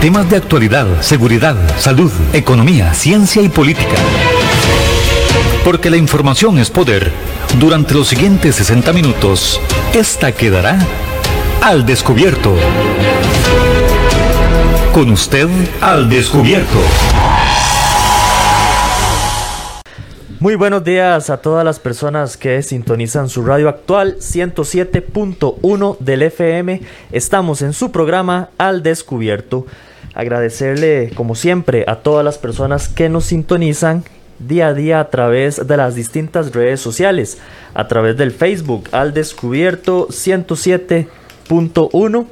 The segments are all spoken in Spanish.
Temas de actualidad, seguridad, salud, economía, ciencia y política. Porque la información es poder. Durante los siguientes 60 minutos, esta quedará al descubierto. Con usted al descubierto. Muy buenos días a todas las personas que sintonizan su radio actual 107.1 del FM. Estamos en su programa Al Descubierto. Agradecerle, como siempre, a todas las personas que nos sintonizan día a día a través de las distintas redes sociales, a través del Facebook Al Descubierto 107.1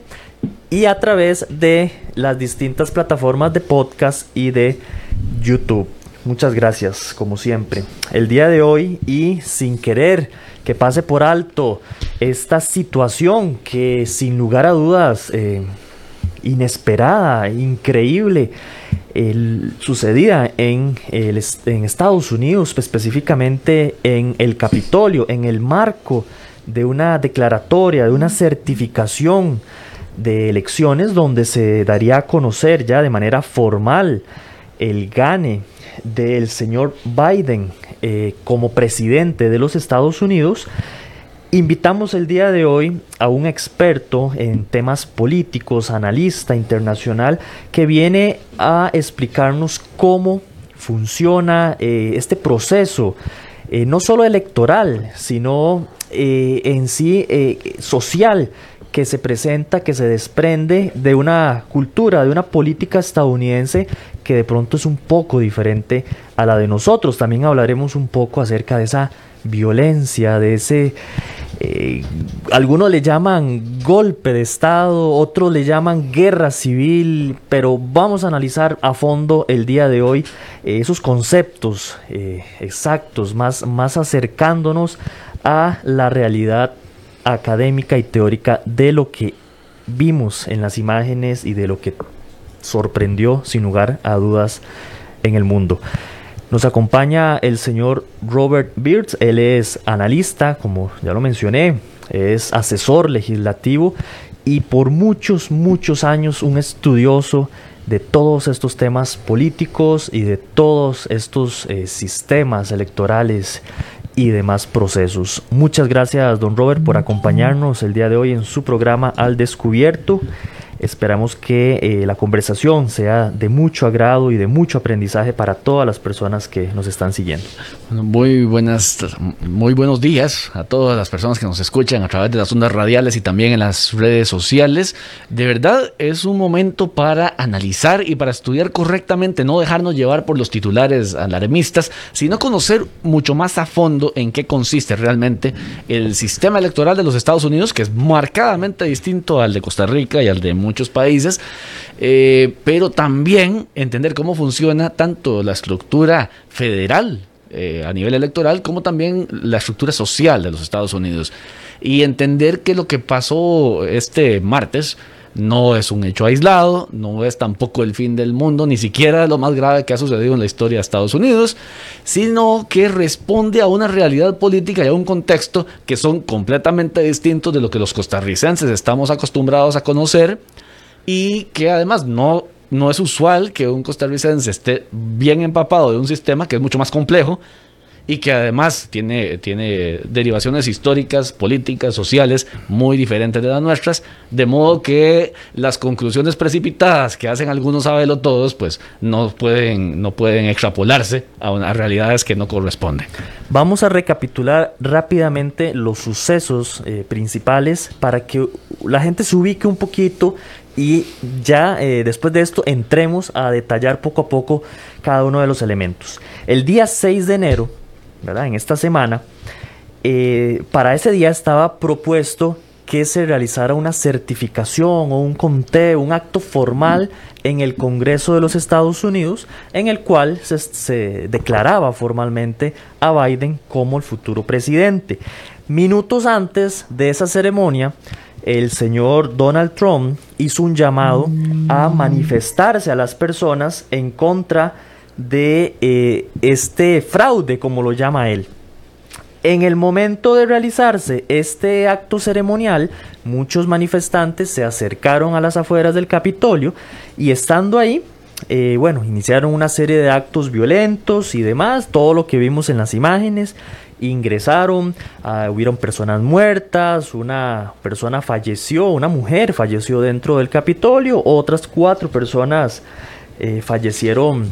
y a través de las distintas plataformas de podcast y de YouTube. Muchas gracias, como siempre. El día de hoy y sin querer que pase por alto esta situación que sin lugar a dudas eh, inesperada, increíble, sucedida en, en Estados Unidos, específicamente en el Capitolio, en el marco de una declaratoria, de una certificación de elecciones donde se daría a conocer ya de manera formal el gane del señor Biden eh, como presidente de los Estados Unidos, invitamos el día de hoy a un experto en temas políticos, analista internacional, que viene a explicarnos cómo funciona eh, este proceso, eh, no solo electoral, sino en sí social que se presenta, que se desprende de una cultura, de una política estadounidense que de pronto es un poco diferente a la de nosotros. También hablaremos un poco acerca de esa violencia, de ese... Eh, algunos le llaman golpe de Estado, otros le llaman guerra civil, pero vamos a analizar a fondo el día de hoy eh, esos conceptos eh, exactos, más, más acercándonos a la realidad académica y teórica de lo que vimos en las imágenes y de lo que sorprendió sin lugar a dudas en el mundo. Nos acompaña el señor Robert Beards, él es analista, como ya lo mencioné, es asesor legislativo y por muchos, muchos años un estudioso de todos estos temas políticos y de todos estos eh, sistemas electorales y demás procesos. Muchas gracias, don Robert, por acompañarnos el día de hoy en su programa Al Descubierto. Esperamos que eh, la conversación sea de mucho agrado y de mucho aprendizaje para todas las personas que nos están siguiendo. Muy buenas, muy buenos días a todas las personas que nos escuchan a través de las ondas radiales y también en las redes sociales. De verdad es un momento para analizar y para estudiar correctamente, no dejarnos llevar por los titulares alarmistas, sino conocer mucho más a fondo en qué consiste realmente el sistema electoral de los Estados Unidos, que es marcadamente distinto al de Costa Rica y al de muchos países, eh, pero también entender cómo funciona tanto la estructura federal eh, a nivel electoral como también la estructura social de los Estados Unidos. Y entender que lo que pasó este martes no es un hecho aislado, no es tampoco el fin del mundo, ni siquiera lo más grave que ha sucedido en la historia de Estados Unidos, sino que responde a una realidad política y a un contexto que son completamente distintos de lo que los costarricenses estamos acostumbrados a conocer y que además no, no es usual que un costarricense esté bien empapado de un sistema que es mucho más complejo y que además tiene, tiene derivaciones históricas, políticas, sociales muy diferentes de las nuestras, de modo que las conclusiones precipitadas que hacen algunos todos, pues no pueden, no pueden extrapolarse a, realidades que no corresponden. Vamos a recapitular rápidamente los sucesos eh, principales para que la gente se ubique un poquito y ya eh, después de esto entremos a detallar poco a poco cada uno de los elementos. El día 6 de enero en esta semana, eh, para ese día estaba propuesto que se realizara una certificación o un conteo, un acto formal en el Congreso de los Estados Unidos, en el cual se, declaraba formalmente a Biden como el futuro presidente. Minutos antes de esa ceremonia, el señor Donald Trump hizo un llamado a manifestarse a las personas en contra de eh, este fraude, como lo llama él. En el momento de realizarse este acto ceremonial, muchos manifestantes se acercaron a las afueras del Capitolio y estando ahí, eh, bueno, iniciaron una serie de actos violentos y demás, todo lo que vimos en las imágenes, ingresaron, uh, hubieron personas muertas, una persona falleció, una mujer falleció dentro del Capitolio, otras cuatro personas eh, fallecieron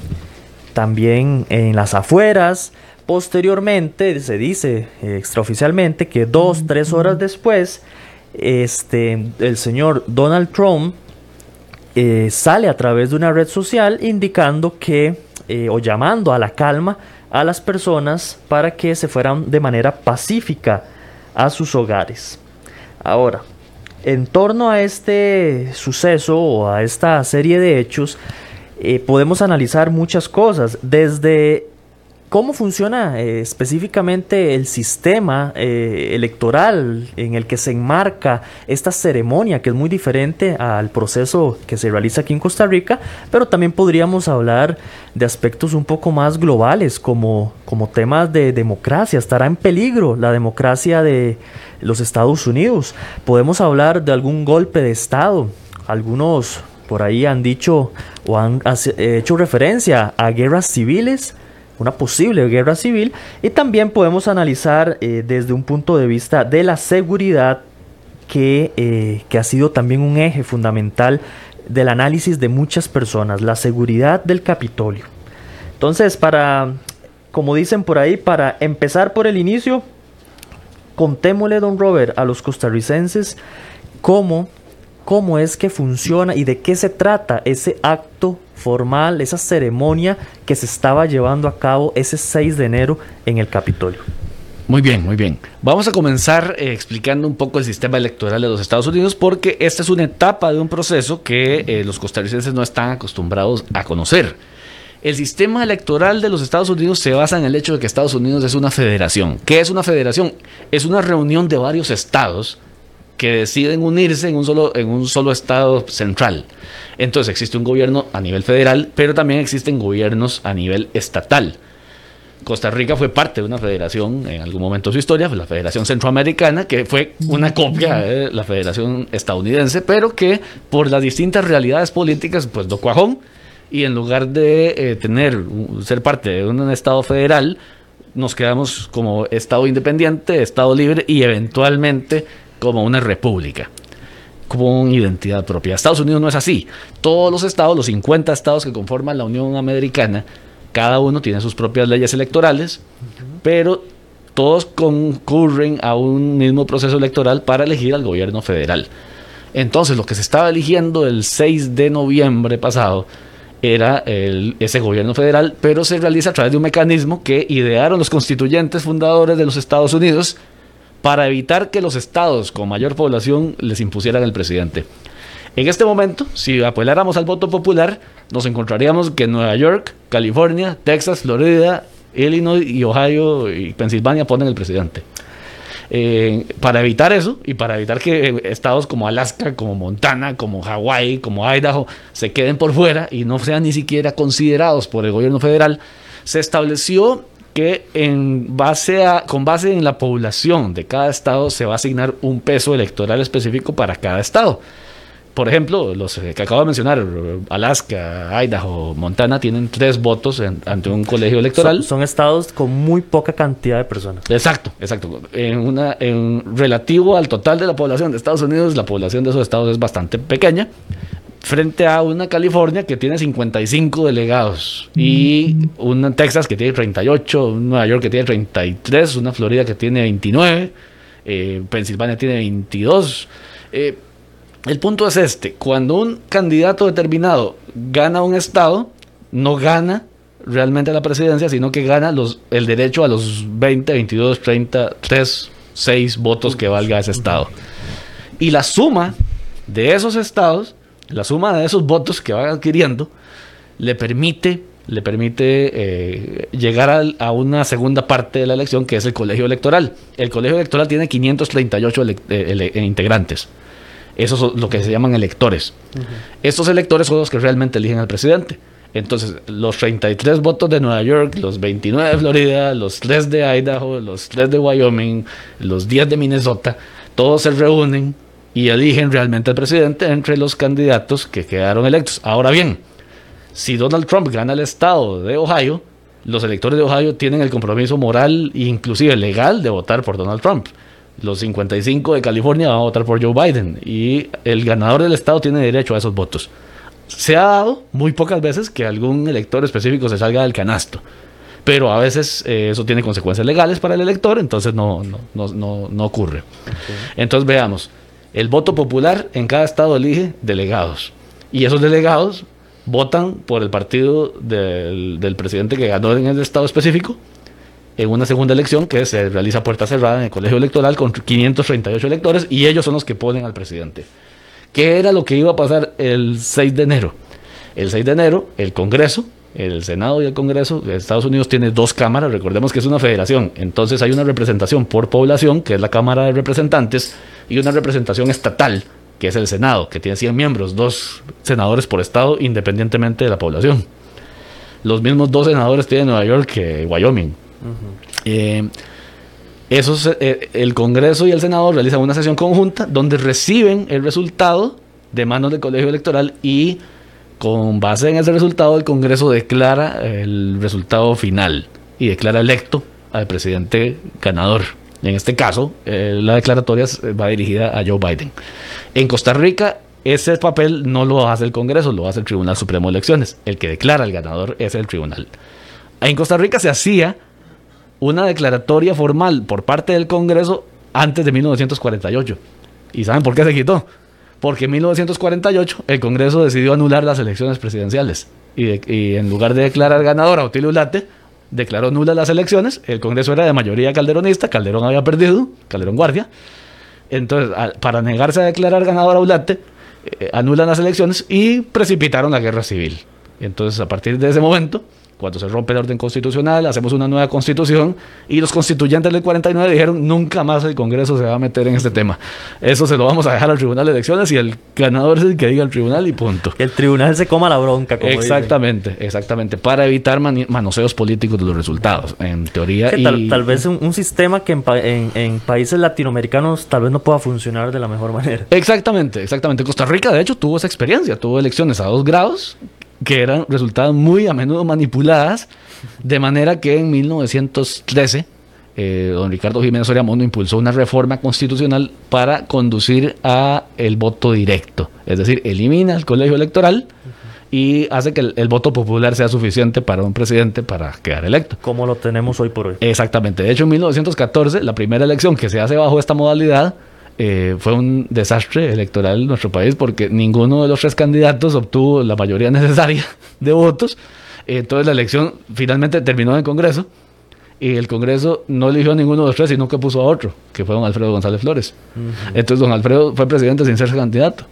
también en las afueras, Posteriormente se dice eh, extraoficialmente que dos, tres horas después, este, el señor Donald Trump eh, sale a través de una red social indicando que eh, o llamando a la calma a las personas para que se fueran de manera pacífica a sus hogares. Ahora, en torno a este suceso o a esta serie de hechos, podemos analizar muchas cosas, desde ¿Cómo funciona eh, específicamente el sistema eh, electoral en el que se enmarca esta ceremonia, que es muy diferente al proceso que se realiza aquí en Costa Rica? Pero también podríamos hablar de aspectos un poco más globales, como, como temas de democracia. ¿Estará en peligro la democracia de los Estados Unidos? ¿Podemos hablar de algún golpe de Estado? Algunos por ahí han dicho o han hecho referencia a guerras civiles una posible guerra civil y también podemos analizar eh, desde un punto de vista de la seguridad que, eh, que, ha sido también un eje fundamental del análisis de muchas personas, la seguridad del Capitolio. Entonces, para, como dicen por ahí, para empezar por el inicio, contémosle, don Robert, a los costarricenses cómo, cómo es que funciona y de qué se trata ese acto formal, esa ceremonia que se estaba llevando a cabo ese 6 de enero en el Capitolio. Muy bien, muy bien. Vamos a comenzar eh, explicando un poco el sistema electoral de los Estados Unidos porque esta es una etapa de un proceso que eh, los costarricenses no están acostumbrados a conocer. El sistema electoral de los Estados Unidos se basa en el hecho de que Estados Unidos es una federación. ¿Qué es una federación? Es una reunión de varios estados que deciden unirse en un solo, en un solo estado central. Entonces existe un gobierno a nivel federal, pero también existen gobiernos a nivel estatal. Costa Rica fue parte de una federación en algún momento de su historia, la Federación Centroamericana, que fue una copia de la Federación Estadounidense, pero que por las distintas realidades políticas, pues do cuajón, y en lugar de eh, tener, ser parte de un Estado federal, nos quedamos como Estado independiente, Estado libre y eventualmente como una república con identidad propia. Estados Unidos no es así. Todos los estados, los 50 estados que conforman la Unión Americana, cada uno tiene sus propias leyes electorales, pero todos concurren a un mismo proceso electoral para elegir al gobierno federal. Entonces, lo que se estaba eligiendo el 6 de noviembre pasado era ese gobierno federal, pero se realiza a través de un mecanismo que idearon los constituyentes fundadores de los Estados Unidos, para evitar que los estados con mayor población les impusieran el presidente. En este momento, si apeláramos al voto popular, nos encontraríamos que Nueva York, California, Texas, Florida, Illinois y Ohio y Pensilvania ponen el presidente. Eh, para evitar eso y para evitar que estados como Alaska, como Montana, como Hawái, como Idaho se queden por fuera y no sean ni siquiera considerados por el gobierno federal, se estableció que en base a, con base en la población de cada estado se va a asignar un peso electoral específico para cada estado. Por ejemplo, los que acabo de mencionar, Alaska, Idaho, Montana, tienen tres votos ante un colegio electoral. Son, estados con muy poca cantidad de personas. Exacto, exacto. En, una, en relativo al total de la población de Estados Unidos, la población de esos estados es bastante pequeña frente a una California que tiene 55 delegados y una Texas que tiene 38, Nueva York que tiene 33, una Florida que tiene 29, eh, Pensilvania tiene 22. Eh, el punto es este, cuando un candidato determinado gana un estado, no gana realmente la presidencia, sino que gana los, el derecho a los 20, 22, 30, 3, 6 votos que valga ese estado. Y la suma de esos estados la suma de esos votos que va adquiriendo le permite, le permite eh, llegar a, una segunda parte de la elección que es el colegio electoral. El colegio electoral tiene 538 eh, eh, integrantes. Esos son lo que se llaman electores. Estos electores son los que realmente eligen al presidente. Entonces, los 33 votos de Nueva York, los 29 de Florida, los 3 de Idaho, los 3 de Wyoming, los 10 de Minnesota, todos se reúnen y eligen realmente al presidente entre los candidatos que quedaron electos. Ahora bien, si Donald Trump gana el estado de Ohio, los electores de Ohio tienen el compromiso moral e inclusive legal de votar por Donald Trump. Los 55 de California van a votar por Joe Biden y el ganador del estado tiene derecho a esos votos. Se ha dado muy pocas veces que algún elector específico se salga del canasto, pero a veces eh, eso tiene consecuencias legales para el elector, entonces no, no, ocurre. Entonces veamos, el voto popular en cada estado elige delegados y esos delegados votan por el partido del, presidente que ganó en el estado específico en una segunda elección que se realiza puerta cerrada en el colegio electoral con 538 electores y ellos son los que ponen al presidente. ¿Qué era lo que iba a pasar el 6 de enero? El 6 de enero, el Congreso, el Senado y el Congreso de Estados Unidos tiene dos cámaras, recordemos que es una federación, entonces hay una representación por población, que es la Cámara de Representantes, y una representación estatal, que es el Senado, que tiene 100 miembros, dos senadores por estado, independientemente de la población. Los mismos dos senadores tienen Nueva York que Wyoming. Eso eh, el Congreso y el Senado realizan una sesión conjunta donde reciben el resultado de manos del colegio electoral y con base en ese resultado el Congreso declara el resultado final y declara electo al presidente ganador. En este caso, eh, la declaratoria va dirigida a Joe Biden. En Costa Rica, ese papel no lo hace el Congreso, lo hace el Tribunal Supremo de Elecciones. El que declara el ganador es el tribunal. En Costa Rica se hacía una declaratoria formal por parte del Congreso antes de 1948. ¿Y saben por qué se quitó? Porque en 1948 el Congreso decidió anular las elecciones presidenciales. Y, en lugar de declarar ganador a Otilio Ulate, declaró nulas las elecciones. El Congreso era de mayoría calderonista, Calderón había perdido, Calderón Guardia. Entonces, para negarse a declarar ganador a eh, anulan las elecciones y precipitaron la guerra civil. Entonces, a partir de ese momento, cuando se rompe el orden constitucional, hacemos una nueva constitución y los constituyentes del 49 dijeron nunca más el Congreso se va a meter en este tema. Eso se lo vamos a dejar al Tribunal de Elecciones y el ganador es el que diga el tribunal y punto. Que el tribunal se coma la bronca. Como exactamente, exactamente, para evitar manoseos políticos de los resultados, en teoría. y... tal, vez un, sistema que en, en, países latinoamericanos tal vez no pueda funcionar de la mejor manera. Exactamente, exactamente. Costa Rica de hecho tuvo esa experiencia, tuvo elecciones a dos grados que eran resultados muy a menudo manipuladas, de manera que en 1913 eh, don Ricardo Jiménez Soriamondo impulsó una reforma constitucional para conducir a el voto directo, es decir, elimina el colegio electoral y hace que el, voto popular sea suficiente para un presidente para quedar electo. Como lo tenemos hoy por hoy. Exactamente. De hecho, en 1914, la primera elección que se hace bajo esta modalidad eh, fue un desastre electoral en nuestro país porque ninguno de los tres candidatos obtuvo la mayoría necesaria de votos. Entonces la elección finalmente terminó en el Congreso y el Congreso no eligió a ninguno de los tres, sino que puso a otro, que fue don Alfredo González Flores. Entonces don Alfredo fue presidente sin ser candidato.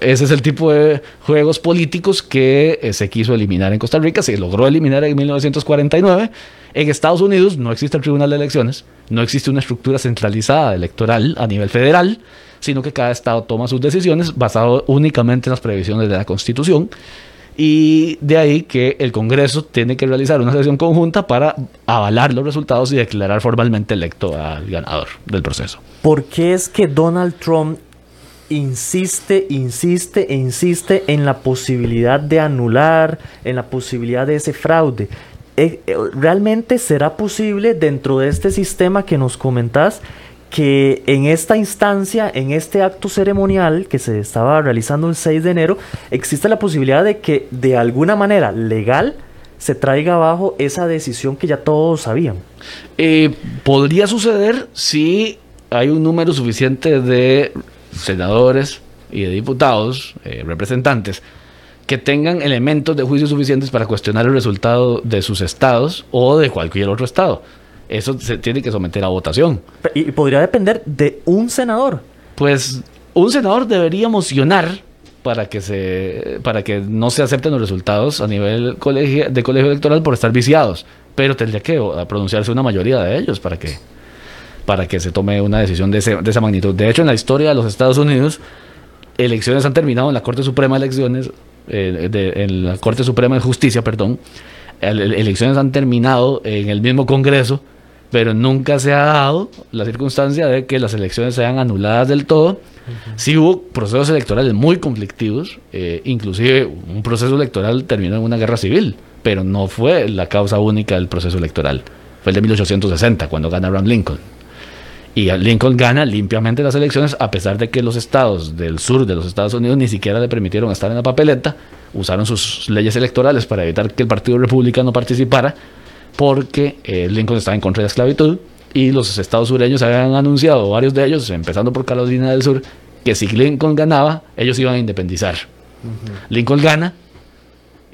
Ese es el tipo de juegos políticos que eh, se quiso eliminar en Costa Rica, se logró eliminar en 1949. En Estados Unidos no existe el Tribunal de Elecciones, no existe una estructura centralizada electoral a nivel federal, sino que cada estado toma sus decisiones basado únicamente en las previsiones de la Constitución. Y de ahí que el Congreso tiene que realizar una sesión conjunta para avalar los resultados y declarar formalmente electo al ganador del proceso. ¿Por qué es que Donald Trump insiste, insiste e insiste en la posibilidad de anular, en la posibilidad de ese fraude. Eh, eh, ¿Realmente será posible dentro de este sistema que nos comentás que en esta instancia, en este acto ceremonial que se estaba realizando el 6 de enero, existe la posibilidad de que de alguna manera legal se traiga abajo esa decisión que ya todos sabían? Eh, podría suceder si hay un número suficiente de senadores y de diputados, eh, representantes, que tengan elementos de juicio suficientes para cuestionar el resultado de sus estados o de cualquier otro estado. Eso se tiene que someter a votación. Y podría depender de un senador. Pues un senador debería mocionar para que se para que no se acepten los resultados a nivel colegio, de colegio electoral por estar viciados, pero tendría que pronunciarse una mayoría de ellos para que para que se tome una decisión de, esa magnitud. De hecho, en la historia de los Estados Unidos, elecciones han terminado en la Corte Suprema de Elecciones eh, de- en la Corte Suprema de Justicia, perdón, el- el- elecciones han terminado en el mismo Congreso, pero nunca se ha dado la circunstancia de que las elecciones sean anuladas del todo. Sí hubo procesos electorales muy conflictivos, eh, inclusive un proceso electoral terminó en una guerra civil, pero no fue la causa única del proceso electoral. Fue el de 1860, cuando gana Abraham Lincoln. Y Lincoln gana limpiamente las elecciones a pesar de que los estados del sur de los Estados Unidos ni siquiera le permitieron estar en la papeleta, usaron sus leyes electorales para evitar que el Partido Republicano participara, porque eh, Lincoln estaba en contra de la esclavitud y los estados sureños habían anunciado, varios de ellos, empezando por Carolina del Sur, que si Lincoln ganaba, ellos iban a independizar. Lincoln gana,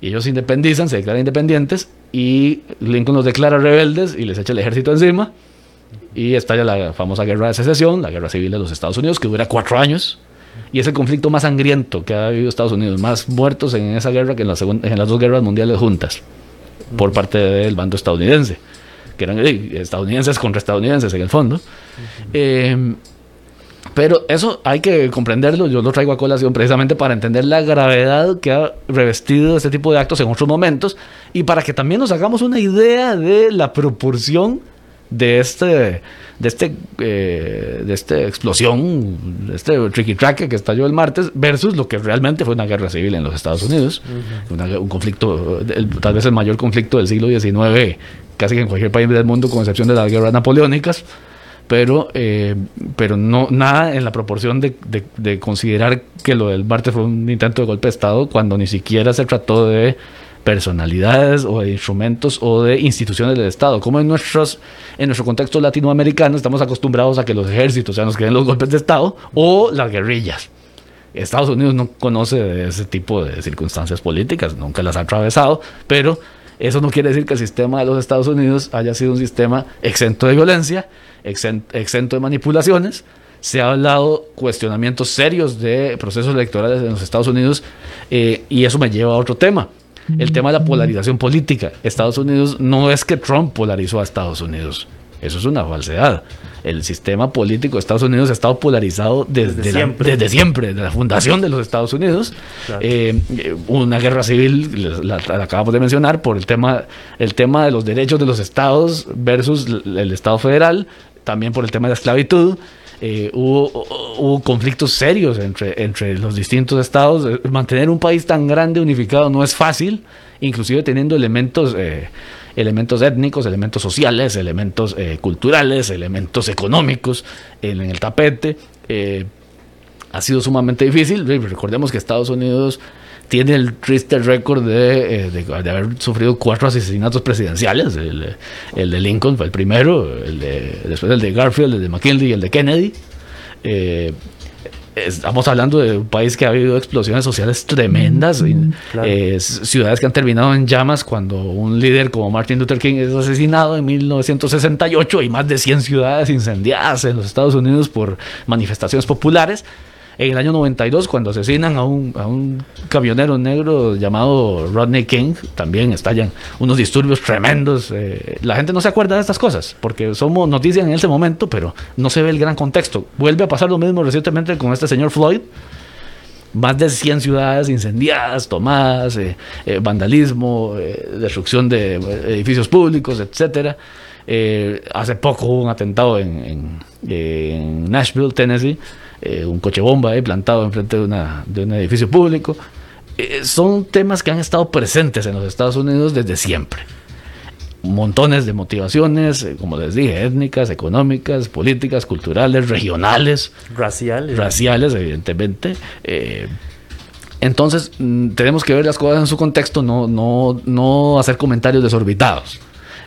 y ellos se independizan, se declaran independientes, y Lincoln los declara rebeldes y les echa el ejército encima, y estalla la famosa guerra de secesión, la guerra civil de los Estados Unidos, que dura cuatro años, y es el conflicto más sangriento que ha habido Estados Unidos, más muertos en esa guerra que en, la segun- en las dos guerras mundiales juntas, por parte del bando estadounidense, que eran estadounidenses contra estadounidenses en el fondo. Eh, pero eso hay que comprenderlo, yo lo traigo a colación precisamente para entender la gravedad que ha revestido este tipo de actos en otros momentos y para que también nos hagamos una idea de la proporción de este de este eh, de esta explosión, de este tricky track que estalló el martes versus lo que realmente fue una guerra civil en los Estados Unidos, Una- un conflicto, el- tal vez el mayor conflicto del siglo XIX, casi que en cualquier país del mundo, con excepción de las guerras napoleónicas pero, eh, pero no nada en la proporción de, de- de considerar que lo del martes fue un intento de golpe de Estado cuando ni siquiera se trató de personalidades o de instrumentos o de instituciones del Estado. Como en, nuestros, en nuestro contexto latinoamericano estamos acostumbrados a que los ejércitos sean los que den los golpes de Estado o las guerrillas. Estados Unidos no conoce de ese tipo de circunstancias políticas, nunca las ha atravesado, pero eso no quiere decir que el sistema de los Estados Unidos haya sido un sistema exento de violencia, exen- exento de manipulaciones. Se ha hablado cuestionamientos serios de procesos electorales en los Estados Unidos eh, y eso me lleva a otro tema. El tema de la polarización política. Estados Unidos no es que Trump polarizó a Estados Unidos. Eso es una falsedad. El sistema político de Estados Unidos ha estado polarizado desde, Desde la- siempre. desde siempre, desde la fundación de los Estados Unidos. Claro. Eh, una guerra civil, la, la- acabamos de mencionar, por el tema, el tema de los derechos de los estados versus el Estado federal, también por el tema de la esclavitud. Eh, hubo, hubo conflictos serios entre, entre los distintos estados. Eh, Mantener un país tan grande, unificado, no es fácil, inclusive teniendo elementos, eh, elementos étnicos, elementos sociales, elementos culturales, elementos económicos en, el tapete. Ha sido sumamente difícil. Re- Recordemos que Estados Unidos tiene el triste récord de, eh, de- de haber sufrido cuatro asesinatos presidenciales. El, el de Lincoln fue el primero, el de, después el de Garfield, el de McKinley y el de Kennedy. Eh, Estamos hablando de un país que ha habido explosiones sociales tremendas, claro. eh, ciudades que han terminado en llamas cuando un líder como Martin Luther King es asesinado en 1968 y más de 100 ciudades incendiadas en los Estados Unidos por manifestaciones populares. En el año 92, cuando asesinan a un, a un camionero negro llamado Rodney King, también estallan unos disturbios tremendos. eh, la gente no se acuerda de estas cosas, porque somos noticias en ese momento, pero no se ve el gran contexto. Vuelve a pasar lo mismo recientemente con este señor Floyd. Más de 100 ciudades incendiadas, tomadas, eh, eh, vandalismo, destrucción de edificios públicos, etcétera. Eh, hace poco hubo un atentado en, en- en Nashville, Tennessee, eh, un coche bomba plantado enfrente de, una, de un edificio público. Eh, son temas que han estado presentes en los Estados Unidos desde siempre. Montones de motivaciones, eh, como les dije, étnicas, económicas, políticas, culturales, regionales Racial. raciales, evidentemente. Entonces, mm, tenemos que ver las cosas en su contexto, no, no, no hacer comentarios desorbitados.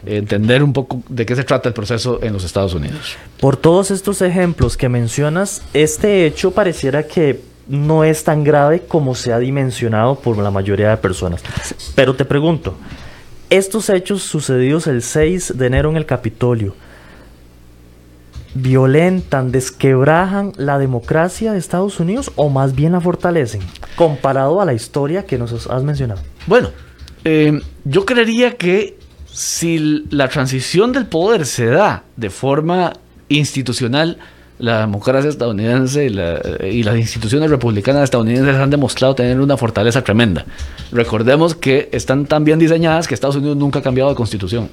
Entender un poco de qué se trata el proceso en los Estados Unidos. Por todos estos ejemplos que mencionas, este hecho pareciera que no es tan grave como se ha dimensionado por la mayoría de personas. Pero te pregunto, estos hechos sucedidos el 6 de enero en el Capitolio, ¿violentan, desquebrajan la democracia de Estados Unidos o más bien la fortalecen? Comparado a la historia que nos has mencionado. Bueno, eh, yo creería que si la transición del poder se da de forma institucional, la democracia estadounidense y, las instituciones republicanas estadounidenses han demostrado tener una fortaleza tremenda. Recordemos que están tan bien diseñadas que Estados Unidos nunca ha cambiado de constitución.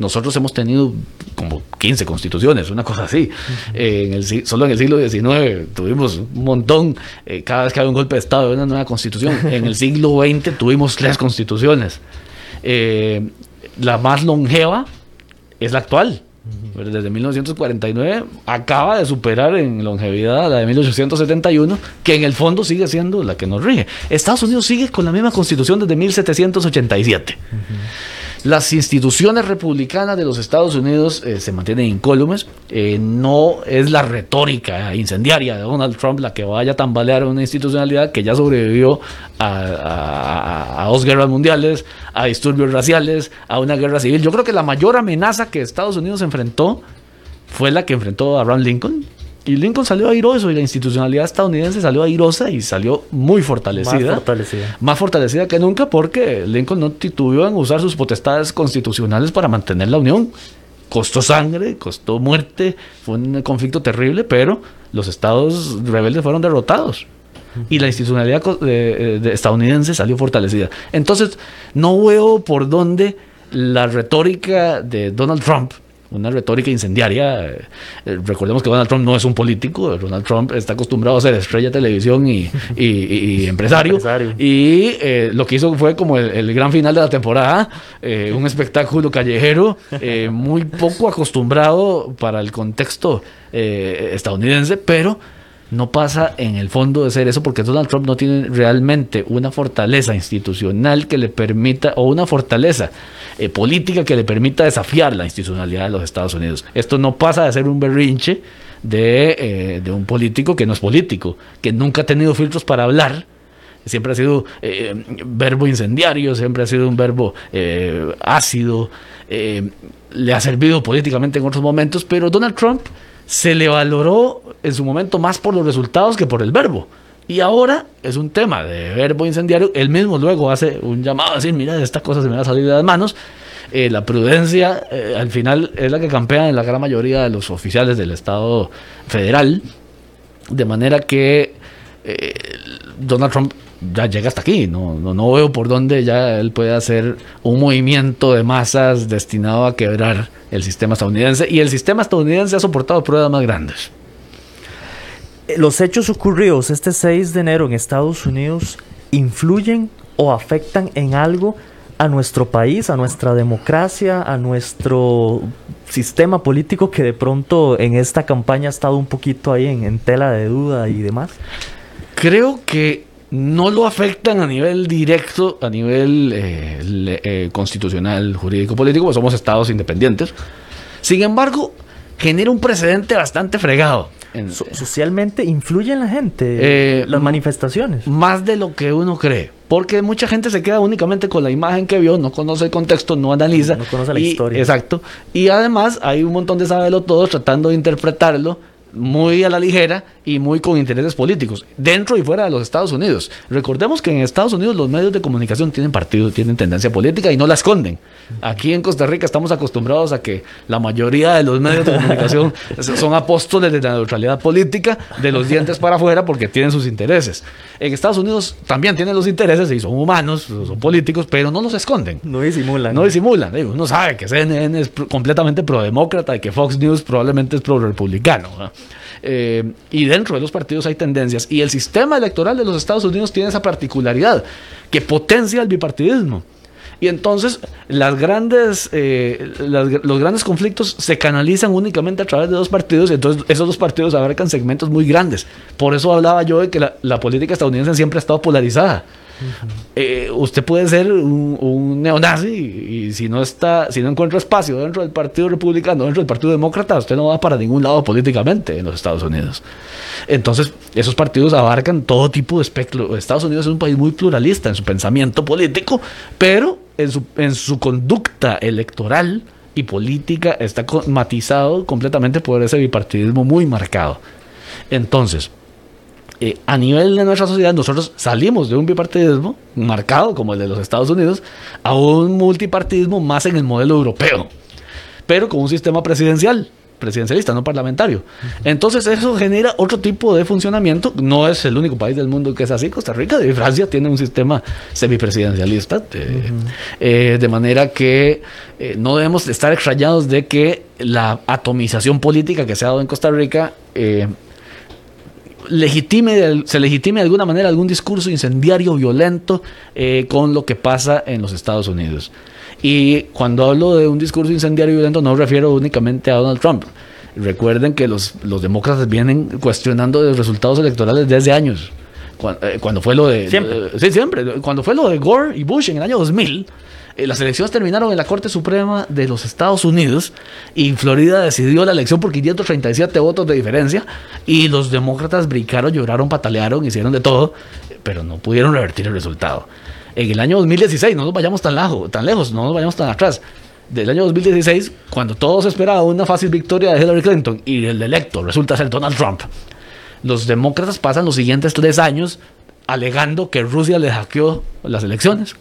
Nosotros hemos tenido como 15 constituciones, una cosa así. en el, solo en el siglo XIX tuvimos un montón. Eh, cada vez que había un golpe de Estado, una nueva constitución. En el siglo XX tuvimos tres constituciones. Eh, la más longeva es la actual. Desde 1949 acaba de superar en longevidad la de 1871, que en el fondo sigue siendo la que nos rige. Estados Unidos sigue con la misma constitución desde 1787. Las instituciones republicanas de los Estados Unidos eh, se mantienen incólumes. Eh, no es la retórica incendiaria de Donald Trump la que vaya a tambalear una institucionalidad que ya sobrevivió a, dos guerras mundiales, a disturbios raciales, a una guerra civil. Yo creo que la mayor amenaza que Estados Unidos enfrentó fue la que enfrentó a Abraham Lincoln y Lincoln salió airoso y la institucionalidad estadounidense salió airosa y salió muy fortalecida. Más fortalecida. Más fortalecida que nunca porque Lincoln no titubeó en usar sus potestades constitucionales para mantener la unión. Costó sangre, costó muerte, fue un conflicto terrible, pero los estados rebeldes fueron derrotados. Y la institucionalidad estadounidense salió fortalecida. Entonces, no veo por dónde la retórica de Donald Trump una retórica incendiaria. Eh, recordemos que Donald Trump no es un político, Donald Trump está acostumbrado a ser estrella de televisión y, empresario, Y eh, lo que hizo fue como el, gran final de la temporada, eh, un espectáculo callejero, muy poco acostumbrado para el contexto estadounidense, pero no pasa en el fondo de ser eso porque Donald Trump no tiene realmente una fortaleza institucional que le permita, o una fortaleza eh, política que le permita desafiar la institucionalidad de los Estados Unidos. Esto no pasa de ser un berrinche de, eh, un político que no es político, que nunca ha tenido filtros para hablar, siempre ha sido eh, verbo incendiario, siempre ha sido un verbo ácido, le ha servido políticamente en otros momentos, pero Donald Trump se le valoró en su momento más por los resultados que por el verbo. Y ahora es un tema de verbo incendiario. Él mismo luego hace un llamado a decir, mira, esta cosa se me va a salir de las manos. Eh, la prudencia eh, al final es la que campea en la gran mayoría de los oficiales del Estado federal. De manera que eh, Donald Trump ya llega hasta aquí. No, no, no veo por dónde ya él puede hacer un movimiento de masas destinado a quebrar el sistema estadounidense. Y el sistema estadounidense ha soportado pruebas más grandes. Eh, los hechos ocurridos este 6 de enero en Estados Unidos influyen o afectan en algo a nuestro país, a nuestra democracia, a nuestro sistema político que de pronto en esta campaña ha estado un poquito ahí en, tela de duda y demás? Creo que no lo afectan a nivel directo, a nivel eh, eh, constitucional, jurídico, político, pues somos estados independientes. Sin embargo, genera un precedente bastante fregado socialmente influye en la gente eh, las manifestaciones. Más de lo que uno cree. Porque mucha gente se queda únicamente con la imagen que vio, no conoce el contexto, no analiza. No, conoce la historia. Exacto. Y además hay un montón de sabelo todos tratando de interpretarlo muy a la ligera y muy con intereses políticos, dentro y fuera de los Estados Unidos. Recordemos que en Estados Unidos los medios de comunicación tienen partido, tienen tendencia política y no la esconden. Aquí en Costa Rica estamos acostumbrados a que la mayoría de los medios de comunicación son apóstoles de la neutralidad política, de los dientes para afuera, porque tienen sus intereses. En Estados Unidos también tienen los intereses y son humanos, son políticos, pero no los esconden. No disimulan. No disimulan. Uno sabe que CNN es completamente pro-demócrata y que Fox News probablemente es pro-republicano. Eh, y dentro de los partidos hay tendencias. Y el sistema electoral de los Estados Unidos tiene esa particularidad que potencia el bipartidismo. Y entonces las grandes, eh, los grandes conflictos se canalizan únicamente a través de dos partidos y entonces esos dos partidos abarcan segmentos muy grandes. Por eso hablaba yo de que la, la política estadounidense siempre ha estado polarizada. Eh, usted puede ser un, neonazi y, si no está, si no encuentra espacio dentro del Partido Republicano, dentro del Partido Demócrata, usted no va para ningún lado políticamente en los Estados Unidos. Entonces, esos partidos abarcan todo tipo de espectro. Estados Unidos es un país muy pluralista en su pensamiento político, pero en su, en su conducta electoral y política está matizado completamente por ese bipartidismo muy marcado. Entonces, eh, a nivel de nuestra sociedad, nosotros salimos de un bipartidismo marcado como el de los Estados Unidos a un multipartidismo más en el modelo europeo, pero con un sistema presidencial presidencialista, no parlamentario. Entonces eso genera otro tipo de funcionamiento. No es el único país del mundo que es así. Costa Rica y Francia tienen un sistema semipresidencialista. De, eh, de manera que eh, no debemos estar extrañados de que la atomización política que se ha dado en Costa Rica eh, legitime, se legitime de alguna manera algún discurso incendiario, violento, eh, con lo que pasa en los Estados Unidos. Y cuando hablo de un discurso incendiario violento, no me refiero únicamente a Donald Trump. Recuerden que los, los demócratas vienen cuestionando los resultados electorales desde años. Eh, cuando, fue lo de... Siempre. sí, siempre. Cuando fue lo de Gore y Bush en el año 2000, eh, las elecciones terminaron en la Corte Suprema de los Estados Unidos y Florida decidió la elección por 537 votos de diferencia y los demócratas brincaron, lloraron, patalearon, hicieron de todo, pero no pudieron revertir el resultado. En el año 2016, no nos vayamos tan, lejos, tan lejos, no nos vayamos tan atrás. Del año 2016, cuando todos esperaban una fácil victoria de Hillary Clinton y el electo resulta ser Donald Trump, los demócratas pasan los siguientes tres años alegando que Rusia le hackeó las elecciones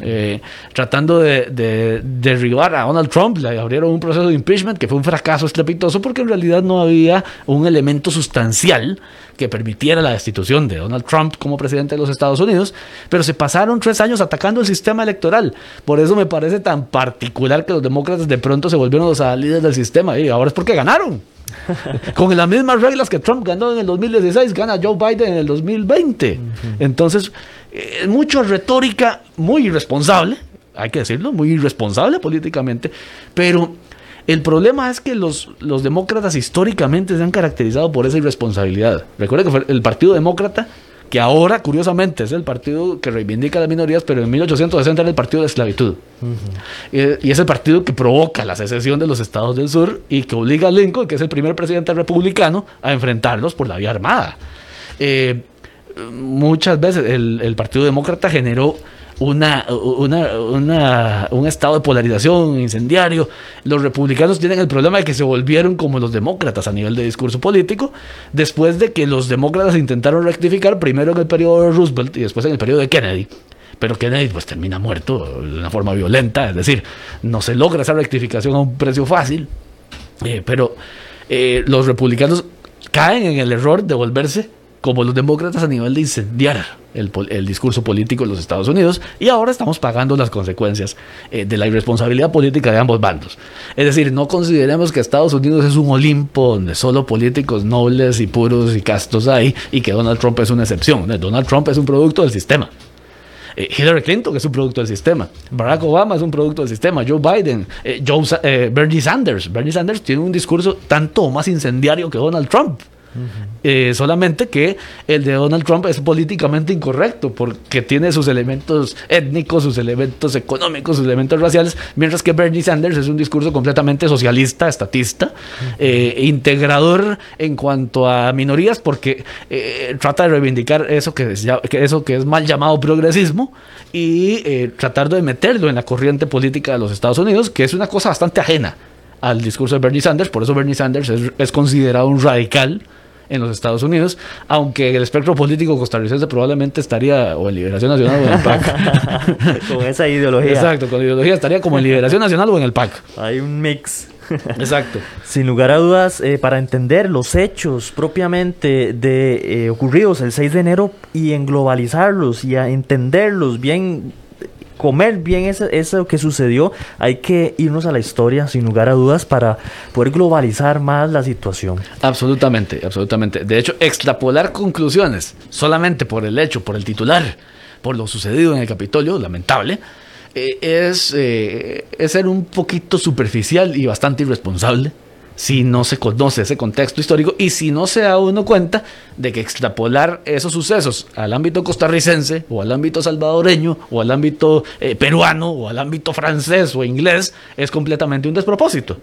eh, tratando de, derribar a Donald Trump, le abrieron un proceso de impeachment que fue un fracaso estrepitoso porque en realidad no había un elemento sustancial que permitiera la destitución de Donald Trump como presidente de los Estados Unidos, pero se pasaron tres años atacando el sistema electoral. Por eso me parece tan particular que los demócratas de pronto se volvieron los líderes del sistema y ahora es porque ganaron. Con las mismas reglas que Trump ganó en el 2016, gana Joe Biden en el 2020. Entonces, es mucha retórica muy irresponsable, hay que decirlo, muy irresponsable políticamente, pero el problema es que los, los demócratas históricamente se han caracterizado por esa irresponsabilidad. Recuerda que fue el Partido Demócrata, que ahora, curiosamente, es el partido que reivindica las minorías, pero en 1860 era el partido de esclavitud. y, es el partido que provoca la secesión de los estados del sur y que obliga a Lincoln, que es el primer presidente republicano, a enfrentarlos por la vía armada. Eh, muchas veces el, Partido Demócrata generó una, un estado de polarización incendiario. Los republicanos tienen el problema de que se volvieron como los demócratas a nivel de discurso político, después de que los demócratas intentaron rectificar primero en el periodo de Roosevelt y después en el periodo de Kennedy. Pero Kennedy pues termina muerto de una forma violenta, es decir, no se logra esa rectificación a un precio fácil. Eh, pero eh, los republicanos caen en el error de volverse como los demócratas a nivel de incendiar el, discurso político en los Estados Unidos y ahora estamos pagando las consecuencias eh, de la irresponsabilidad política de ambos bandos. Es decir, no consideremos que Estados Unidos es un Olimpo donde solo políticos nobles y puros y castos hay y que Donald Trump es una excepción. Donald Trump es un producto del sistema. Eh, Hillary Clinton es un producto del sistema. Barack Obama es un producto del sistema. Joe Biden, eh, Joe, Bernie Sanders. Bernie Sanders tiene un discurso tanto más incendiario que Donald Trump. Eh, solamente que el de Donald Trump es políticamente incorrecto porque tiene sus elementos étnicos, sus elementos económicos, sus elementos raciales, mientras que Bernie Sanders es un discurso completamente socialista, estatista, eh, integrador en cuanto a minorías porque eh, trata de reivindicar eso que, es, eso que es mal llamado progresismo y tratar de meterlo en la corriente política de los Estados Unidos, que es una cosa bastante ajena al discurso de Bernie Sanders, por eso Bernie Sanders es, es considerado un radical en los Estados Unidos, aunque el espectro político costarricense probablemente estaría o en Liberación Nacional o en el PAC. con esa ideología. Exacto, con ideología estaría como en Liberación Nacional o en el PAC. Hay un mix. Exacto. Sin lugar a dudas, eh, para entender los hechos propiamente de eh, ocurridos el 6 de enero y en globalizarlos y a entenderlos bien comer bien eso, eso que sucedió, hay que irnos a la historia, sin lugar a dudas, para poder globalizar más la situación. Absolutamente, absolutamente. De hecho, extrapolar conclusiones solamente por el hecho, por el titular, por lo sucedido en el Capitolio, lamentable, eh, eh, es ser un poquito superficial y bastante irresponsable si no se conoce ese contexto histórico y si no se da uno cuenta de que extrapolar esos sucesos al ámbito costarricense o al ámbito salvadoreño o al ámbito eh, peruano o al ámbito francés o inglés es completamente un despropósito.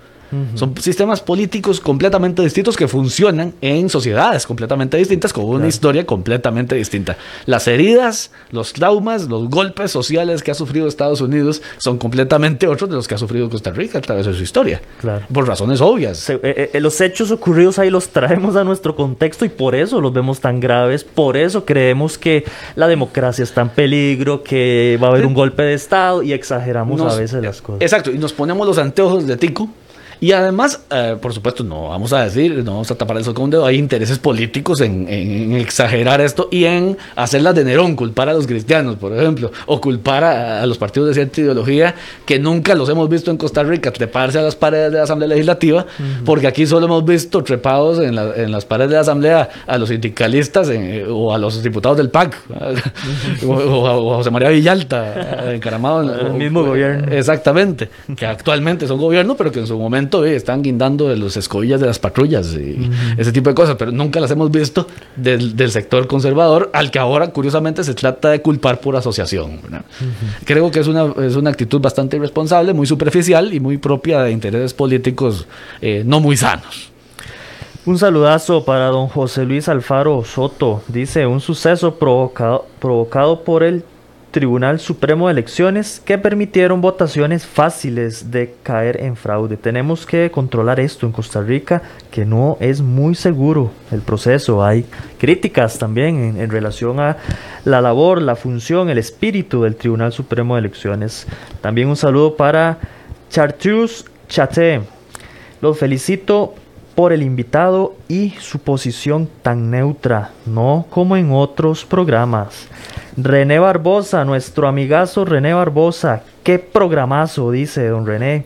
Son sistemas políticos completamente distintos que funcionan en sociedades completamente distintas con una historia completamente distinta. Las heridas, los traumas, los golpes sociales que ha sufrido Estados Unidos son completamente otros de los que ha sufrido Costa Rica a través de su historia. Por razones obvias. Eh, eh, los hechos ocurridos ahí los traemos a nuestro contexto y por eso los vemos tan graves, por eso creemos que la democracia está en peligro, que va a haber un golpe de Estado y exageramos a veces las cosas. Exacto, y nos ponemos los anteojos de Tico Y además, eh, por supuesto, no vamos a decir, no vamos a tapar eso con un dedo, hay intereses políticos en, en, exagerar esto y en hacerlas de Nerón, culpar a los cristianos, por ejemplo, o culpar a, los partidos de cierta ideología que nunca los hemos visto en Costa Rica treparse a las paredes de la Asamblea Legislativa, porque aquí solo hemos visto trepados en, en, las paredes de la Asamblea a los sindicalistas o a los diputados del PAC, o, a José María Villalta, encaramado en el mismo gobierno. Exactamente, que actualmente son gobierno, pero que en su momento están guindando de los escobillas de las patrullas y ese tipo de cosas, pero nunca las hemos visto del, del, sector conservador, al que ahora curiosamente se trata de culpar por asociación. Creo que es una, es una actitud bastante irresponsable, muy superficial y muy propia de intereses políticos eh, no muy sanos. Un saludazo para don José Luis Alfaro Soto. Dice, un suceso provocado, provocado por el Tribunal Supremo de Elecciones que permitieron votaciones fáciles de caer en fraude. Tenemos que controlar esto en Costa Rica, que no es muy seguro el proceso. Hay críticas también en, relación a la labor, la función, el espíritu del Tribunal Supremo de Elecciones. También un saludo para Chartreuse Chaté. Los felicito por el invitado y su posición tan neutra, no como en otros programas. René Barbosa, nuestro amigazo René Barbosa. Qué programazo, dice don René.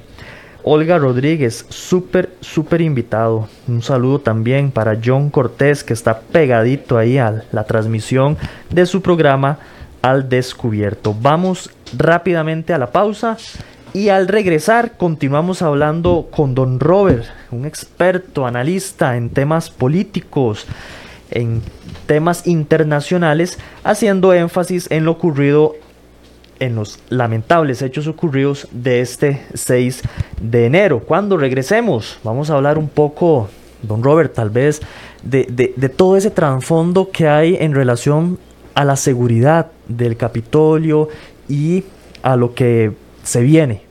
Olga Rodríguez, súper, súper invitado. Un saludo también para John Cortés, que está pegadito ahí a la transmisión de su programa Al Descubierto. Vamos rápidamente a la pausa y al regresar continuamos hablando con don Robert, un experto, analista en temas políticos en temas internacionales, haciendo énfasis en lo ocurrido en los lamentables hechos ocurridos de este 6 de enero. Cuando regresemos, vamos a hablar un poco, don Robert, tal vez, de, de todo ese trasfondo que hay en relación a la seguridad del Capitolio y a lo que se viene.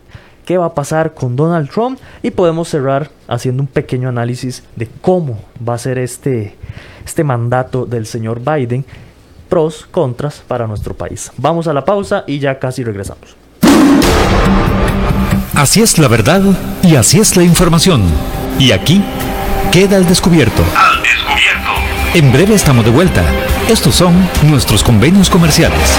¿Qué va a pasar con Donald Trump? Y podemos cerrar haciendo un pequeño análisis de cómo va a ser este, este mandato del señor Biden, pros, contras para nuestro país. Vamos a la pausa y ya casi regresamos. Así es la verdad y así es la información. Y aquí queda el descubierto. Al descubierto. En breve estamos de vuelta. Estos son nuestros convenios comerciales.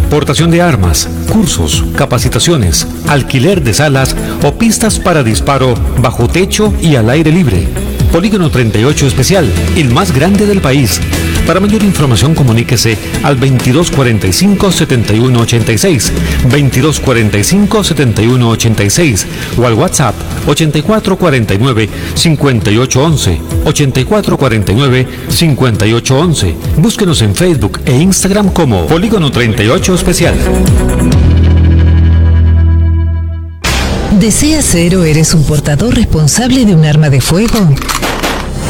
Portación de armas, cursos, capacitaciones, alquiler de salas o pistas para disparo bajo techo y al aire libre. Polígono 38 Especial, el más grande del país. Para mayor información comuníquese al 2245-7186, 2245-7186 o al WhatsApp 8449-5811, 8449-5811. Búsquenos en Facebook e Instagram como Polígono 38 Especial. ¿Deseas ser o eres un portador responsable de un arma de fuego?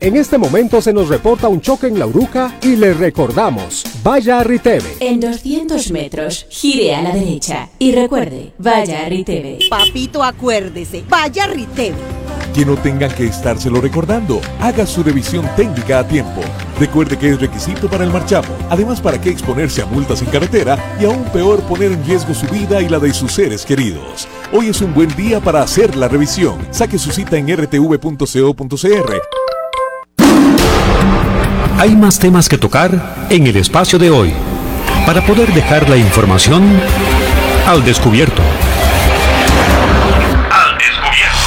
En este momento se nos reporta un choque en la Uruca y le recordamos, vaya a Riteve. En 200 metros, gire a la derecha y recuerde, vaya a Riteve. Papito, acuérdese, vaya a Riteve. Que no tengan que estárselo recordando, haga su revisión técnica a tiempo. Recuerde que es requisito para el marchamo. Además, ¿para qué exponerse a multas en carretera y aún peor poner en riesgo su vida y la de sus seres queridos? Hoy es un buen día para hacer la revisión. Saque su cita en rtv.co.cr hay más temas que tocar en el espacio de hoy para poder dejar la información al descubierto. Al descubierto.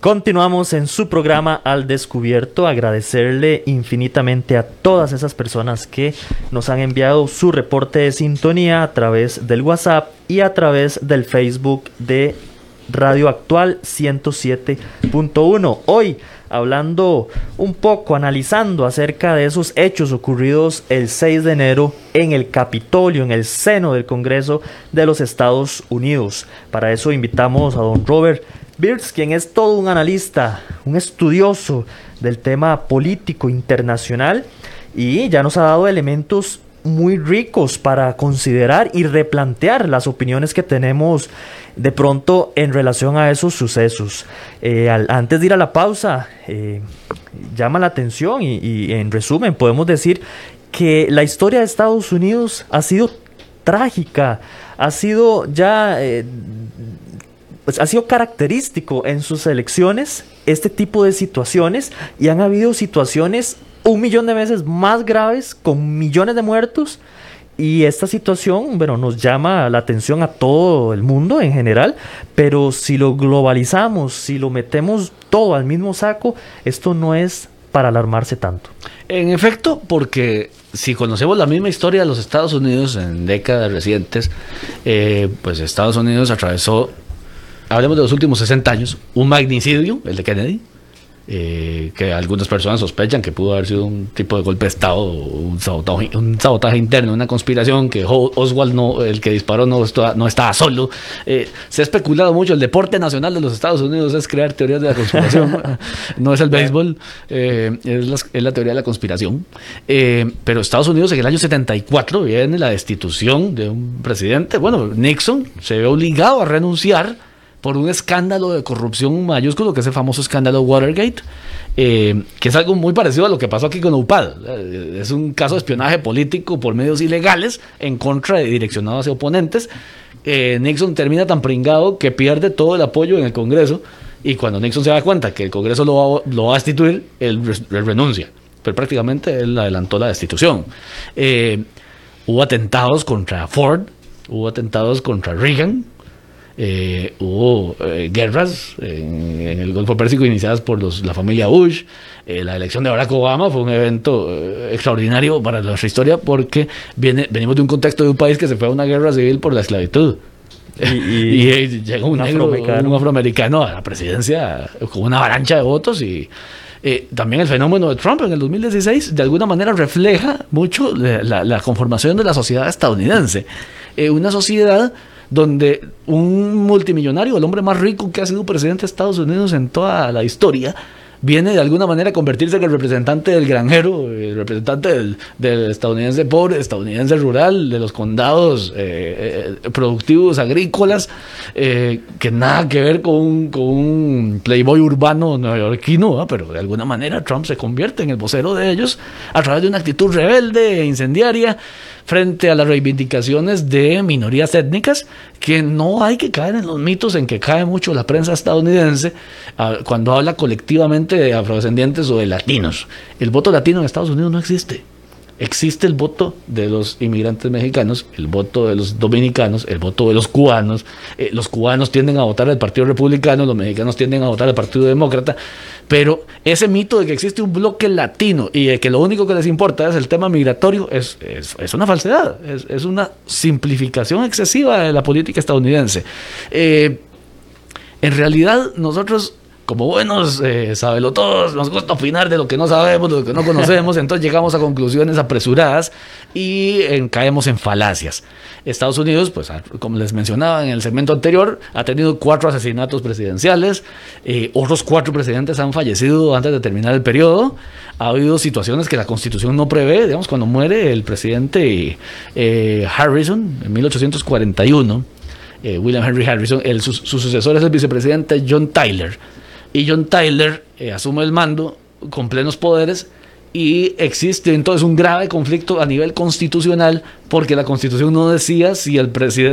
Continuamos en su programa Al Descubierto. Agradecerle infinitamente a todas esas personas que nos han enviado su reporte de sintonía a través del WhatsApp y a través del Facebook de Radio Actual 107.1. Hoy hablando un poco, analizando acerca de esos hechos ocurridos el 6 de enero en el Capitolio, en el seno del Congreso de los Estados Unidos. Para eso invitamos a don Robert Birds, quien es todo un analista, un estudioso del tema político internacional y ya nos ha dado elementos muy ricos para considerar y replantear las opiniones que tenemos de pronto en relación a esos sucesos. Eh, antes de ir a la pausa, eh, llama la atención y, en resumen podemos decir que la historia de Estados Unidos ha sido trágica, ha sido ya... Eh, pues ha sido característico en sus elecciones este tipo de situaciones y han habido situaciones un millón de veces más graves con millones de muertos y esta situación, bueno, nos llama la atención a todo el mundo en general, pero si lo globalizamos, si lo metemos todo al mismo saco, esto no es para alarmarse tanto. En efecto, porque si conocemos la misma historia de los Estados Unidos en décadas recientes, eh, pues Estados Unidos atravesó, hablemos de los últimos 60 años, un magnicidio, el de Kennedy, eh, que algunas personas sospechan que pudo haber sido un tipo de golpe de Estado, un sabotaje, un sabotaje interno, una conspiración, que Oswald, no, el que disparó, no, no estaba solo. Eh, se ha especulado mucho, el deporte nacional de los Estados Unidos es crear teorías de la conspiración, no es el béisbol, eh, es, la, es, la, teoría de la conspiración. pero Estados Unidos en el año 74 viene la destitución de un presidente, bueno, Nixon se ve obligado a renunciar por un escándalo de corrupción mayúsculo, que es el famoso escándalo Watergate, eh, que es algo muy parecido a lo que pasó aquí con UPAD. Eh, es un caso de espionaje político por medios ilegales en contra de direccionados hacia oponentes. Eh, Nixon termina tan pringado que pierde todo el apoyo en el Congreso y cuando Nixon se da cuenta que el Congreso lo va, lo va a destituir, él, renuncia. Pero prácticamente él adelantó la destitución. hubo atentados contra Ford, hubo atentados contra Reagan, eh, hubo eh, guerras en, el Golfo Pérsico iniciadas por los, la familia Bush. Eh, la elección de Barack Obama fue un evento extraordinario para nuestra historia porque viene, venimos de un contexto de un país que se fue a una guerra civil por la esclavitud. Y, llega un, afroamericano. a la presidencia con una avalancha de votos y también el fenómeno de Trump en el 2016 de alguna manera refleja mucho la, la conformación de la sociedad estadounidense. una sociedad donde un multimillonario, el hombre más rico que ha sido presidente de Estados Unidos en toda la historia, viene de alguna manera a convertirse en el representante del granjero, el representante del, estadounidense pobre, estadounidense rural, de los condados eh, eh, productivos agrícolas, eh, que nada que ver con un, con un playboy urbano neoyorquino, pero de alguna manera Trump se convierte en el vocero de ellos a través de una actitud rebelde e incendiaria frente a las reivindicaciones de minorías étnicas, que no hay que caer en los mitos en que cae mucho la prensa estadounidense ah, cuando habla colectivamente de afrodescendientes o de latinos. El voto latino en Estados Unidos no existe existe el voto de los inmigrantes mexicanos, el voto de los dominicanos, el voto de los cubanos. Eh, los cubanos tienden a votar al Partido Republicano, los mexicanos tienden a votar al Partido Demócrata, pero ese mito de que existe un bloque latino y de que lo único que les importa es el tema migratorio es, es, una falsedad, es, una simplificación excesiva de la política estadounidense. Eh, en realidad nosotros como buenos eh, todos, nos gusta opinar de lo que no sabemos, de lo que no conocemos, entonces llegamos a conclusiones apresuradas y caemos en falacias. Estados Unidos, pues como les mencionaba en el segmento anterior, ha tenido cuatro asesinatos presidenciales, eh, otros cuatro presidentes han fallecido antes de terminar el periodo, ha habido situaciones que la constitución no prevé, digamos, cuando muere el presidente eh, Harrison en 1841, eh, William Henry Harrison, el, su, sucesor es el vicepresidente John Tyler, y John Tyler asume el mando con plenos poderes y existe entonces un grave conflicto a nivel constitucional porque la constitución no decía si el,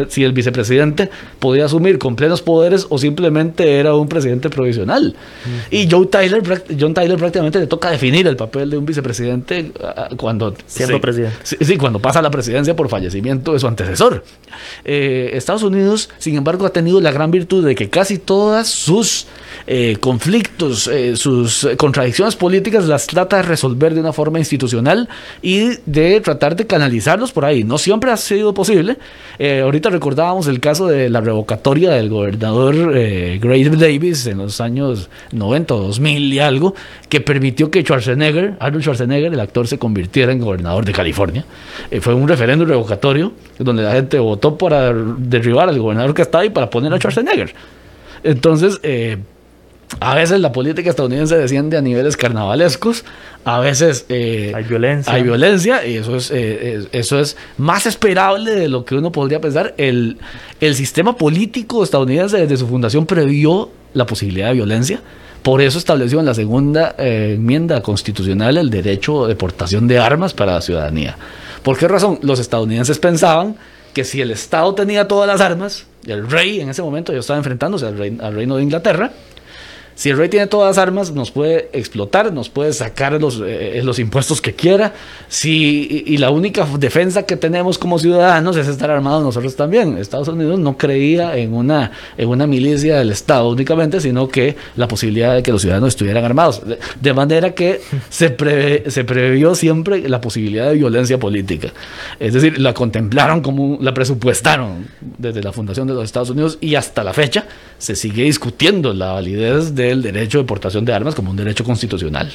si el vicepresidente podía asumir con plenos poderes o simplemente era un presidente provisional. Y Joe Tyler, John Tyler prácticamente le toca definir el papel de un vicepresidente ah, cuando... Siendo presidente. Sí, cuando pasa la presidencia por fallecimiento de su antecesor. Eh, Estados Unidos, sin embargo, ha tenido la gran virtud de que casi todas sus eh, conflictos, eh, sus contradicciones políticas las trata de resolver de una forma institucional y de tratar de canalizarlos por ahí. No siempre ha sido posible. Eh, ahorita recordábamos el caso de la revocatoria del gobernador Grace Davis en los años 90 o 2000 y algo, que permitió que Schwarzenegger, Arnold Schwarzenegger, el actor, se convirtiera en gobernador de California. fue un referéndum revocatorio donde la gente votó para derribar al gobernador que estaba ahí para poner a Schwarzenegger. Entonces, eh, a veces la política estadounidense desciende a niveles carnavalescos, a veces eh, hay violencia. Hay violencia y eso es, eh, eso es más esperable de lo que uno podría pensar. El, el sistema político estadounidense desde su fundación previó la posibilidad de violencia. Por eso estableció en la segunda eh, enmienda constitucional el derecho de portación de armas para la ciudadanía. ¿Por qué razón? Los estadounidenses pensaban que si el Estado tenía todas las armas, el rey en ese momento ya estaba enfrentándose al, al reino de Inglaterra, si el rey tiene todas las armas, nos puede explotar, nos puede sacar los, eh, los impuestos que quiera. Si, y, la única defensa que tenemos como ciudadanos es estar armados nosotros también. Estados Unidos no creía en una, en una milicia del Estado únicamente, sino que la posibilidad de que los ciudadanos estuvieran armados. De, manera que se, se previó siempre la posibilidad de violencia política. Es decir, la contemplaron como, la presupuestaron desde la fundación de los Estados Unidos y hasta la fecha se sigue discutiendo la validez de el derecho de portación de armas como un derecho constitucional.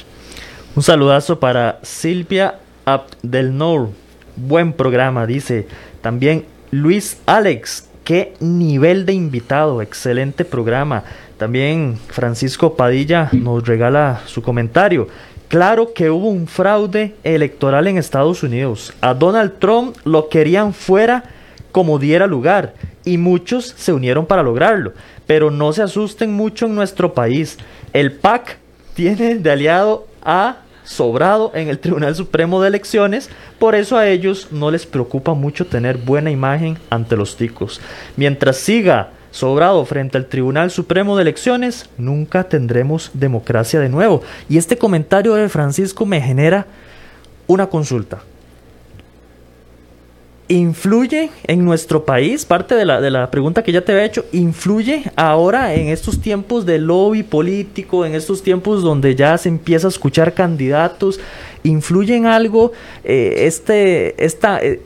Un saludazo para Silvia Abdelnour. Buen programa, dice. También Luis Alex. Qué nivel de invitado. Excelente programa. También Francisco Padilla nos regala su comentario. Claro que hubo un fraude electoral en Estados Unidos. A Donald Trump lo querían fuera como diera lugar y muchos se unieron para lograrlo. Pero no se asusten mucho en nuestro país. El PAC tiene de aliado a Sobrado en el Tribunal Supremo de Elecciones, por eso a ellos no les preocupa mucho tener buena imagen ante los ticos. Mientras siga Sobrado frente al Tribunal Supremo de Elecciones, nunca tendremos democracia de nuevo. Y este comentario de Francisco me genera una consulta influye en nuestro país, parte de la, de la pregunta que ya te había hecho, influye ahora en estos tiempos de lobby político, en estos tiempos donde ya se empieza a escuchar candidatos, influye en algo eh, este, esta, eh,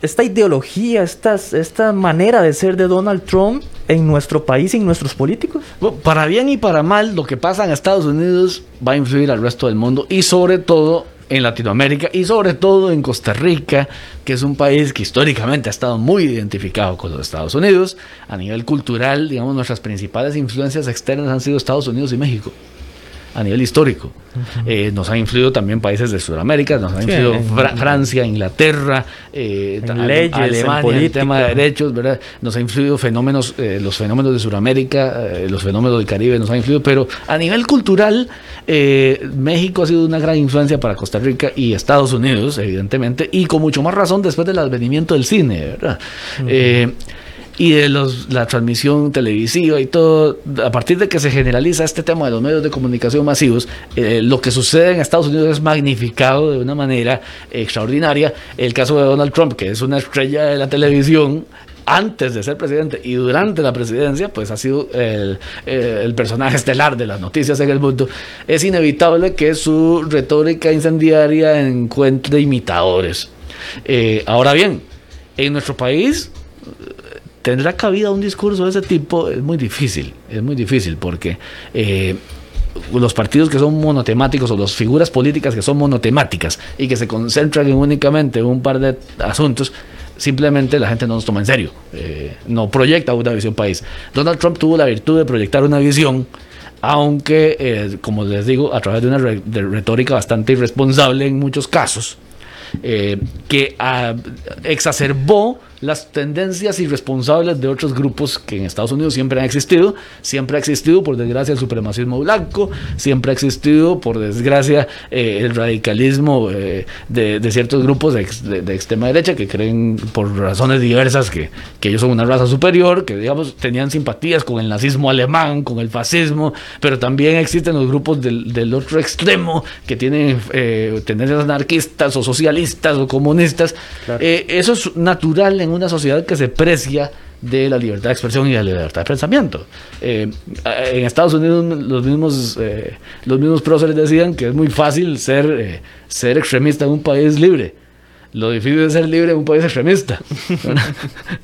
esta ideología, esta, esta manera de ser de Donald Trump en nuestro país y en nuestros políticos? para bien y para mal, lo que pasa en Estados Unidos va a influir al resto del mundo y sobre todo en Latinoamérica y sobre todo en Costa Rica, que es un país que históricamente ha estado muy identificado con los Estados Unidos. A nivel cultural, digamos, nuestras principales influencias externas han sido Estados Unidos y México a nivel histórico. Eh, nos han influido también países de Sudamérica, nos han influido Francia, Inglaterra, eh, Alemania, el tema de derechos, ¿verdad? Nos ha influido fenómenos, eh, los fenómenos de Sudamérica, los fenómenos del Caribe nos han influido, pero a nivel cultural, México ha sido una gran influencia para Costa Rica y Estados Unidos, evidentemente, y con mucho más razón después del advenimiento del cine, ¿verdad? Y de los, la transmisión televisiva y todo, a partir de que se generaliza este tema de los medios de comunicación masivos, eh, lo que sucede en Estados Unidos es magnificado de una manera extraordinaria. El caso de Donald Trump, que es una estrella de la televisión, antes de ser presidente y durante la presidencia, pues ha sido el, eh, el, personaje estelar de las noticias en el mundo, es inevitable que su retórica incendiaria encuentre imitadores. Eh, ahora bien, en nuestro país ¿tendrá cabida un discurso de ese tipo? Es muy difícil, es muy difícil porque eh, los partidos que son monotemáticos o las figuras políticas que son monotemáticas y que se concentran en únicamente un par de asuntos, simplemente la gente no nos toma en serio, eh, no proyecta una visión país. Donald Trump tuvo la virtud de proyectar una visión, aunque, eh, como les digo, a través de una retórica bastante irresponsable en muchos casos, que ah, exacerbó las tendencias irresponsables de otros grupos que en Estados Unidos siempre han existido. Siempre ha existido, por desgracia, el supremacismo blanco, siempre ha existido, por desgracia, eh, el radicalismo eh, de, ciertos grupos de, extrema derecha que creen por razones diversas que, que, ellos son una raza superior, que digamos tenían simpatías con el nazismo alemán, con el fascismo, pero también existen los grupos del, otro extremo que tienen eh, tendencias anarquistas o socialistas o comunistas. eso es natural en una sociedad que se precia de la libertad de expresión y de la libertad de pensamiento. Eh, en Estados Unidos los mismos, eh, los mismos próceres decían que es muy fácil ser, eh, ser extremista en un país libre. Lo difícil es ser libre en un país extremista.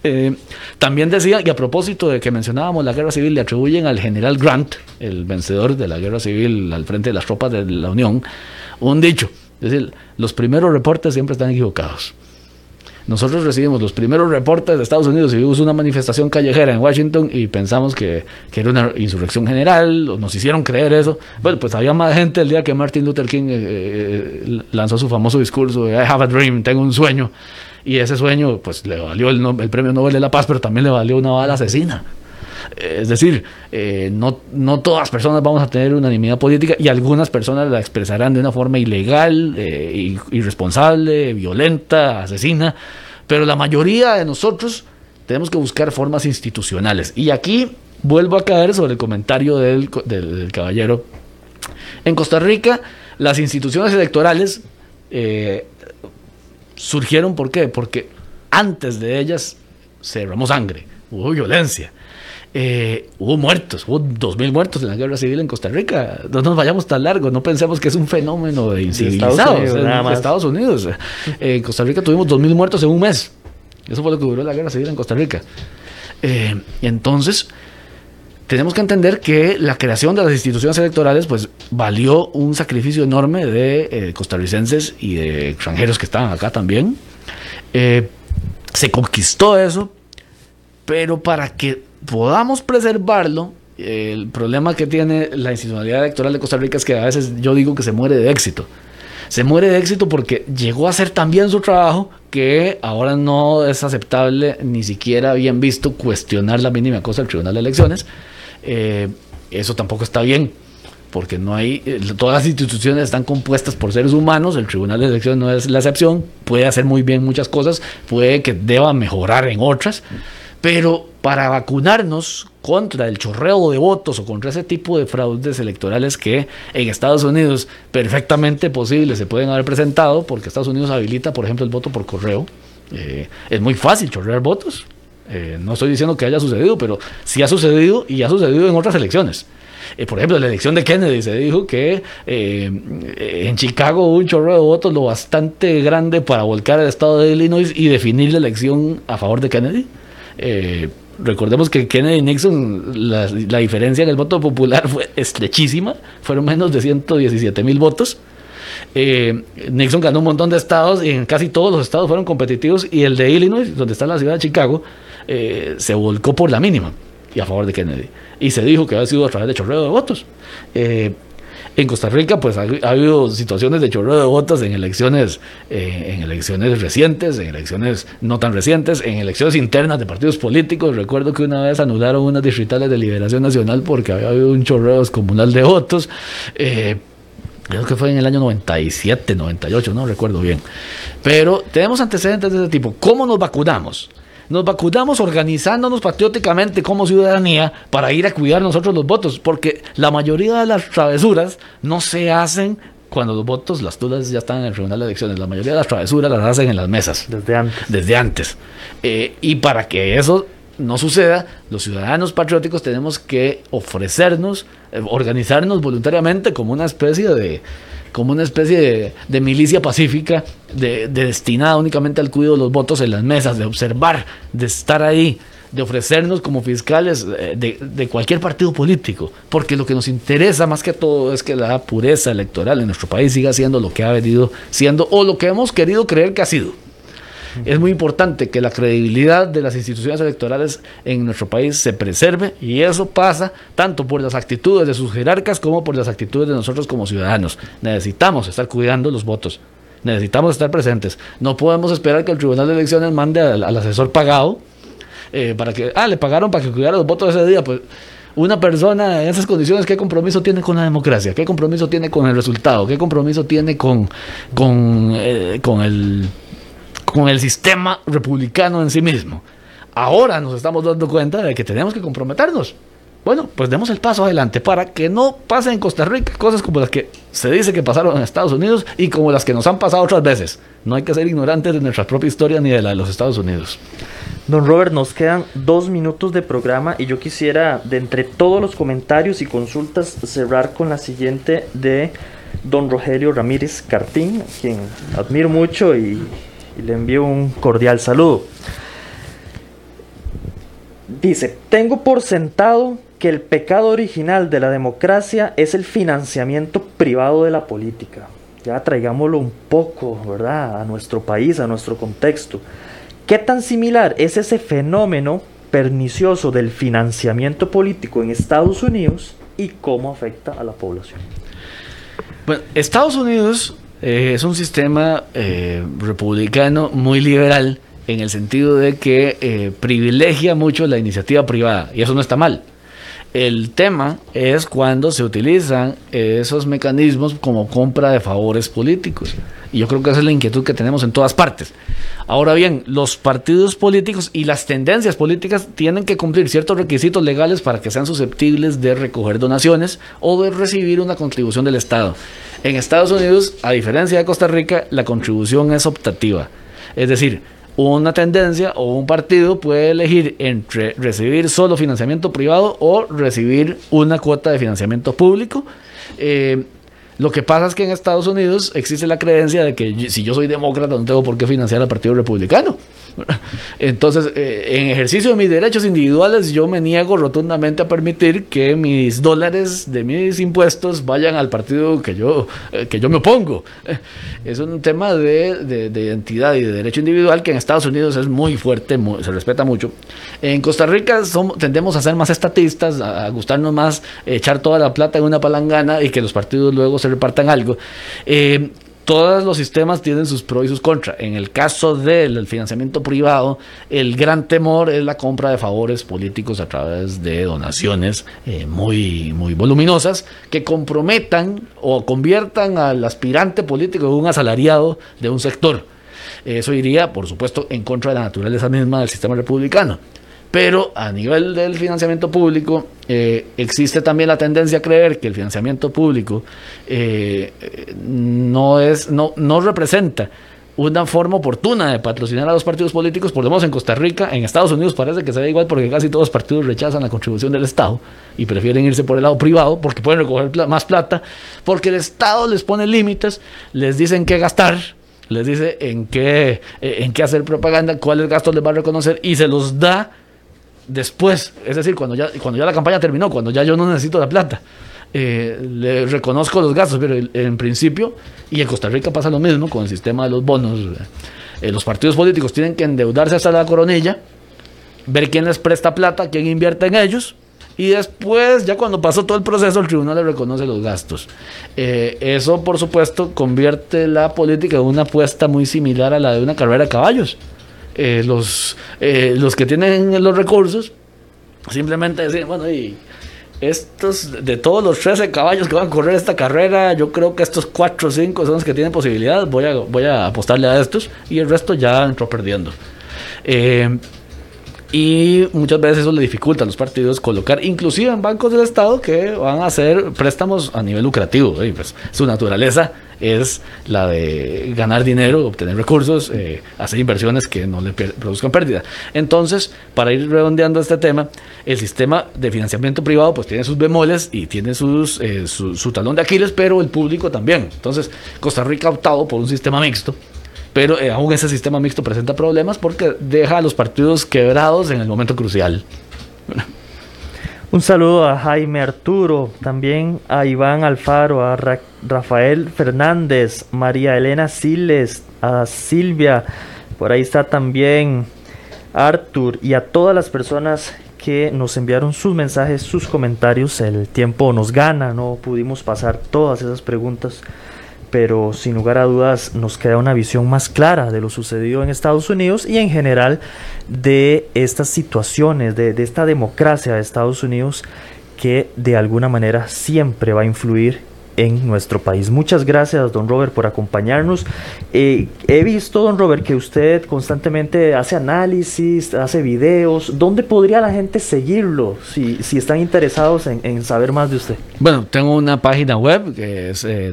también decía, y a propósito de que mencionábamos la guerra civil, le atribuyen al general Grant, el vencedor de la guerra civil al frente de las tropas de la Unión, un dicho. Es decir, los primeros reportes siempre están equivocados. Nosotros recibimos los primeros reportes de Estados Unidos y vimos una manifestación callejera en Washington y pensamos que, que era una insurrección general, o nos hicieron creer eso. Bueno, pues había más gente el día que Martin Luther King eh, eh, lanzó su famoso discurso de I have a dream, tengo un sueño. Y ese sueño, pues le valió el, el premio Nobel de la Paz, pero también le valió una bala asesina. Es decir, eh, no, no todas las personas vamos a tener unanimidad política y algunas personas la expresarán de una forma ilegal, eh, irresponsable, violenta, asesina, pero la mayoría de nosotros tenemos que buscar formas institucionales. Y aquí vuelvo a caer sobre el comentario del, del, caballero. En Costa Rica, las instituciones electorales eh, surgieron, ¿por qué? Porque antes de ellas se derramó sangre, hubo violencia. Eh, hubo muertos, hubo 2.000 muertos en la guerra civil en Costa Rica. No nos vayamos tan largo, no pensemos que es un fenómeno de incivilizado. En Estados Unidos. Eh, en Costa Rica tuvimos 2.000 muertos en un mes. Eso fue lo que duró la guerra civil en Costa Rica. Eh, entonces, tenemos que entender que la creación de las instituciones electorales pues valió un sacrificio enorme de costarricenses y de extranjeros que estaban acá también. se conquistó eso, pero para que podamos preservarlo, el problema que tiene la institucionalidad electoral de Costa Rica es que a veces yo digo que se muere de éxito. Se muere de éxito porque llegó a hacer tan bien su trabajo que ahora no es aceptable ni siquiera bien visto cuestionar la mínima cosa del Tribunal de Elecciones. Eh, eso tampoco está bien porque no hay, eh, todas las instituciones están compuestas por seres humanos, el Tribunal de Elecciones no es la excepción, puede hacer muy bien muchas cosas, puede que deba mejorar en otras, pero para vacunarnos contra el chorreo de votos o contra ese tipo de fraudes electorales que en Estados Unidos perfectamente posibles se pueden haber presentado, porque Estados Unidos habilita, por ejemplo, el voto por correo. Eh, es muy fácil chorrear votos. Eh, no estoy diciendo que haya sucedido, pero sí ha sucedido y ha sucedido en otras elecciones. Eh, por ejemplo, en la elección de Kennedy se dijo que en Chicago hubo un chorreo de votos lo bastante grande para volcar el estado de Illinois y definir la elección a favor de Kennedy. Recordemos que Kennedy y Nixon, la, diferencia en el voto popular fue estrechísima, fueron menos de 117 mil votos. Eh, Nixon ganó un montón de estados y en casi todos los estados fueron competitivos y el de Illinois, donde está la ciudad de Chicago, eh, se volcó por la mínima y a favor de Kennedy. Y se dijo que había sido a través de chorreo de votos. Eh, en Costa Rica, pues ha, habido situaciones de chorro de votos en elecciones, eh, en elecciones recientes, en elecciones no tan recientes, en elecciones internas de partidos políticos. Recuerdo que una vez anularon unas distritales de Liberación Nacional porque había habido un chorreo comunal de votos. Eh, creo que fue en el año 97, 98, no recuerdo bien. Pero tenemos antecedentes de ese tipo. ¿Cómo nos vacunamos? Nos vacunamos organizándonos patrióticamente como ciudadanía para ir a cuidar nosotros los votos, porque la mayoría de las travesuras no se hacen cuando los votos, las dudas ya están en el Tribunal de Elecciones. La mayoría de las travesuras las hacen en las mesas. Desde antes. Desde antes. Eh, y para que eso no suceda, los ciudadanos patrióticos tenemos que ofrecernos, eh, organizarnos voluntariamente como una especie de, como una especie de, milicia pacífica de, destinada únicamente al cuidado de los votos en las mesas, de observar, de estar ahí, de ofrecernos como fiscales eh, de, de, cualquier partido político, porque lo que nos interesa más que todo es que la pureza electoral en nuestro país siga siendo lo que ha venido siendo o lo que hemos querido creer que ha sido. Es muy importante que la credibilidad de las instituciones electorales en nuestro país se preserve y eso pasa tanto por las actitudes de sus jerarcas como por las actitudes de nosotros como ciudadanos. Necesitamos estar cuidando los votos. Necesitamos estar presentes. No podemos esperar que el Tribunal de Elecciones mande al, asesor pagado eh, para que, ah, le pagaron para que cuidara los votos ese día. Pues una persona en esas condiciones, ¿qué compromiso tiene con la democracia? ¿Qué compromiso tiene con el resultado? ¿Qué compromiso tiene con, con, eh, con el con el sistema republicano en sí mismo. Ahora nos estamos dando cuenta de que tenemos que comprometernos. Bueno, pues demos el paso adelante para que no pasen en Costa Rica cosas como las que se dice que pasaron en Estados Unidos y como las que nos han pasado otras veces. No hay que ser ignorantes de nuestra propia historia ni de la de los Estados Unidos. Don Robert, nos quedan dos minutos de programa y yo quisiera, de entre todos los comentarios y consultas, cerrar con la siguiente de don Rogelio Ramírez Cartín, quien admiro mucho y, le envío un cordial saludo. Dice, tengo por sentado que el pecado original de la democracia es el financiamiento privado de la política. Ya traigámoslo un poco, ¿verdad? A nuestro país, a nuestro contexto. ¿Qué tan similar es ese fenómeno pernicioso del financiamiento político en Estados Unidos y cómo afecta a la población? Bueno, Estados Unidos eh, es un sistema eh, republicano muy liberal en el sentido de que eh, privilegia mucho la iniciativa privada y eso no está mal. El tema es cuando se utilizan esos mecanismos como compra de favores políticos. Y yo creo que esa es la inquietud que tenemos en todas partes. Ahora bien, los partidos políticos y las tendencias políticas tienen que cumplir ciertos requisitos legales para que sean susceptibles de recoger donaciones o de recibir una contribución del Estado. En Estados Unidos, a diferencia de Costa Rica, la contribución es optativa. Es decir, una tendencia o un partido puede elegir entre recibir solo financiamiento privado o recibir una cuota de financiamiento público. Eh, lo que pasa es que en Estados Unidos existe la creencia de que si yo soy demócrata no tengo por qué financiar al Partido Republicano. Entonces, eh, en ejercicio de mis derechos individuales, yo me niego rotundamente a permitir que mis dólares de mis impuestos vayan al partido que yo, eh, que yo me opongo. Es un tema de, identidad y de derecho individual que en Estados Unidos es muy fuerte, se respeta mucho. En Costa Rica tendemos a ser más estatistas, a, gustarnos más echar toda la plata en una palangana y que los partidos luego se repartan algo. Eh, todos los sistemas tienen sus pros y sus contras. En el caso del financiamiento privado, el gran temor es la compra de favores políticos a través de donaciones eh, muy, muy voluminosas que comprometan o conviertan al aspirante político en un asalariado de un sector. Eso iría, por supuesto, en contra de la naturaleza misma del sistema republicano. Pero a nivel del financiamiento público, eh, existe también la tendencia a creer que el financiamiento público eh, no, es, no, no representa una forma oportuna de patrocinar a los partidos políticos, por lo menos en Costa Rica, en Estados Unidos parece que se ve igual porque casi todos los partidos rechazan la contribución del Estado y prefieren irse por el lado privado porque pueden recoger más plata, porque el Estado les pone límites, les dicen qué gastar, les dice en qué, eh, en qué hacer propaganda, cuáles gastos les va a reconocer y se los da después, es decir, cuando ya, cuando ya la campaña terminó, cuando ya yo no necesito la plata. Eh, le reconozco los gastos, pero en principio, y en Costa Rica pasa lo mismo con el sistema de los bonos, eh, los partidos políticos tienen que endeudarse hasta la coronilla, ver quién les presta plata, quién invierte en ellos, y después, ya cuando pasó todo el proceso, el tribunal le reconoce los gastos. Eh, eso, por supuesto, convierte la política en una apuesta muy similar a la de una carrera de caballos. Eh, los, eh, los que tienen los recursos simplemente decir bueno, y estos, de todos los 13 caballos que van a correr esta carrera, yo creo que estos 4 o 5 son los que tienen posibilidad, voy a, voy a apostarle a estos y el resto ya entró perdiendo. Eh, y muchas veces eso le dificulta a los partidos colocar, inclusive en bancos del Estado, que van a hacer préstamos a nivel lucrativo. Pues su naturaleza es la de ganar dinero, obtener recursos, eh, hacer inversiones que no le produzcan pérdida. Entonces, para ir redondeando este tema, el sistema de financiamiento privado pues tiene sus bemoles y tiene sus, eh, su, talón de Aquiles, pero el público también. Entonces, Costa Rica ha optado por un sistema mixto pero eh, aún ese sistema mixto presenta problemas porque deja a los partidos quebrados en el momento crucial. Un saludo a Jaime Arturo, también a Iván Alfaro, a Rafael Fernández, María Elena Siles, a Silvia, por ahí está también Artur y a todas las personas que nos enviaron sus mensajes, sus comentarios. El tiempo nos gana, no pudimos pasar todas esas preguntas pero sin lugar a dudas nos queda una visión más clara de lo sucedido en Estados Unidos y en general de estas situaciones, de, esta democracia de Estados Unidos que de alguna manera siempre va a influir en nuestro país. Muchas gracias, don Robert, por acompañarnos. Eh, he visto, don Robert, que usted constantemente hace análisis, hace videos. ¿Dónde podría la gente seguirlo si, si están interesados en, saber más de usted? Bueno, tengo una página web que es eh,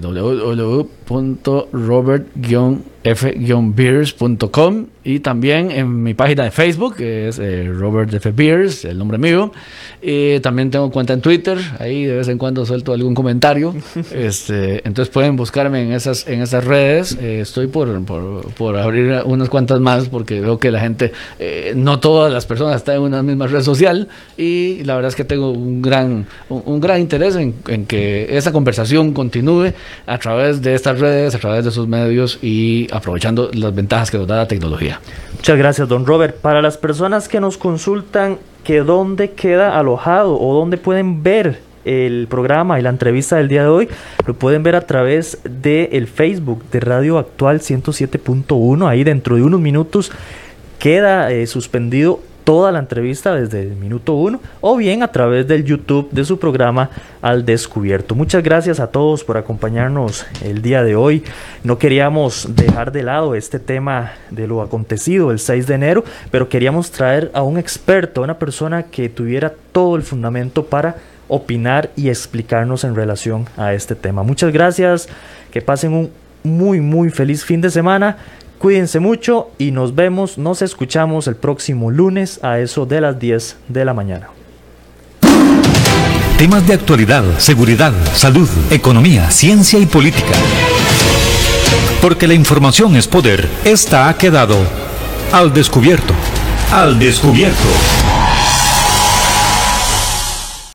www.robert-f-beers.com y también en mi página de Facebook, que es eh, Robert F. Beers, el nombre mío. Y también tengo cuenta en Twitter, ahí de vez en cuando suelto algún comentario. este, entonces pueden buscarme en esas, en esas redes. Eh, estoy por, por, por, abrir unas cuantas más porque veo que la gente, eh, no todas las personas están en una misma red social. Y la verdad es que tengo un gran, un, gran interés en, en que esa conversación continúe a través de estas redes, a través de sus medios y aprovechando las ventajas que nos da la tecnología. Muchas gracias, don Robert. Para las personas que nos consultan que dónde queda alojado o dónde pueden ver el programa y la entrevista del día de hoy, lo pueden ver a través del el Facebook de Radio Actual 107.1. Ahí dentro de unos minutos queda eh, suspendido toda la entrevista desde el minuto uno o bien a través del YouTube de su programa Al Descubierto. Muchas gracias a todos por acompañarnos el día de hoy. No queríamos dejar de lado este tema de lo acontecido el 6 de enero, pero queríamos traer a un experto, a una persona que tuviera todo el fundamento para opinar y explicarnos en relación a este tema. Muchas gracias, que pasen un muy muy feliz fin de semana Cuídense mucho y nos vemos, nos escuchamos el próximo lunes a eso de las 10 de la mañana. Temas de actualidad, seguridad, salud, economía, ciencia y política. Porque la información es poder, esta ha quedado al descubierto. Al descubierto.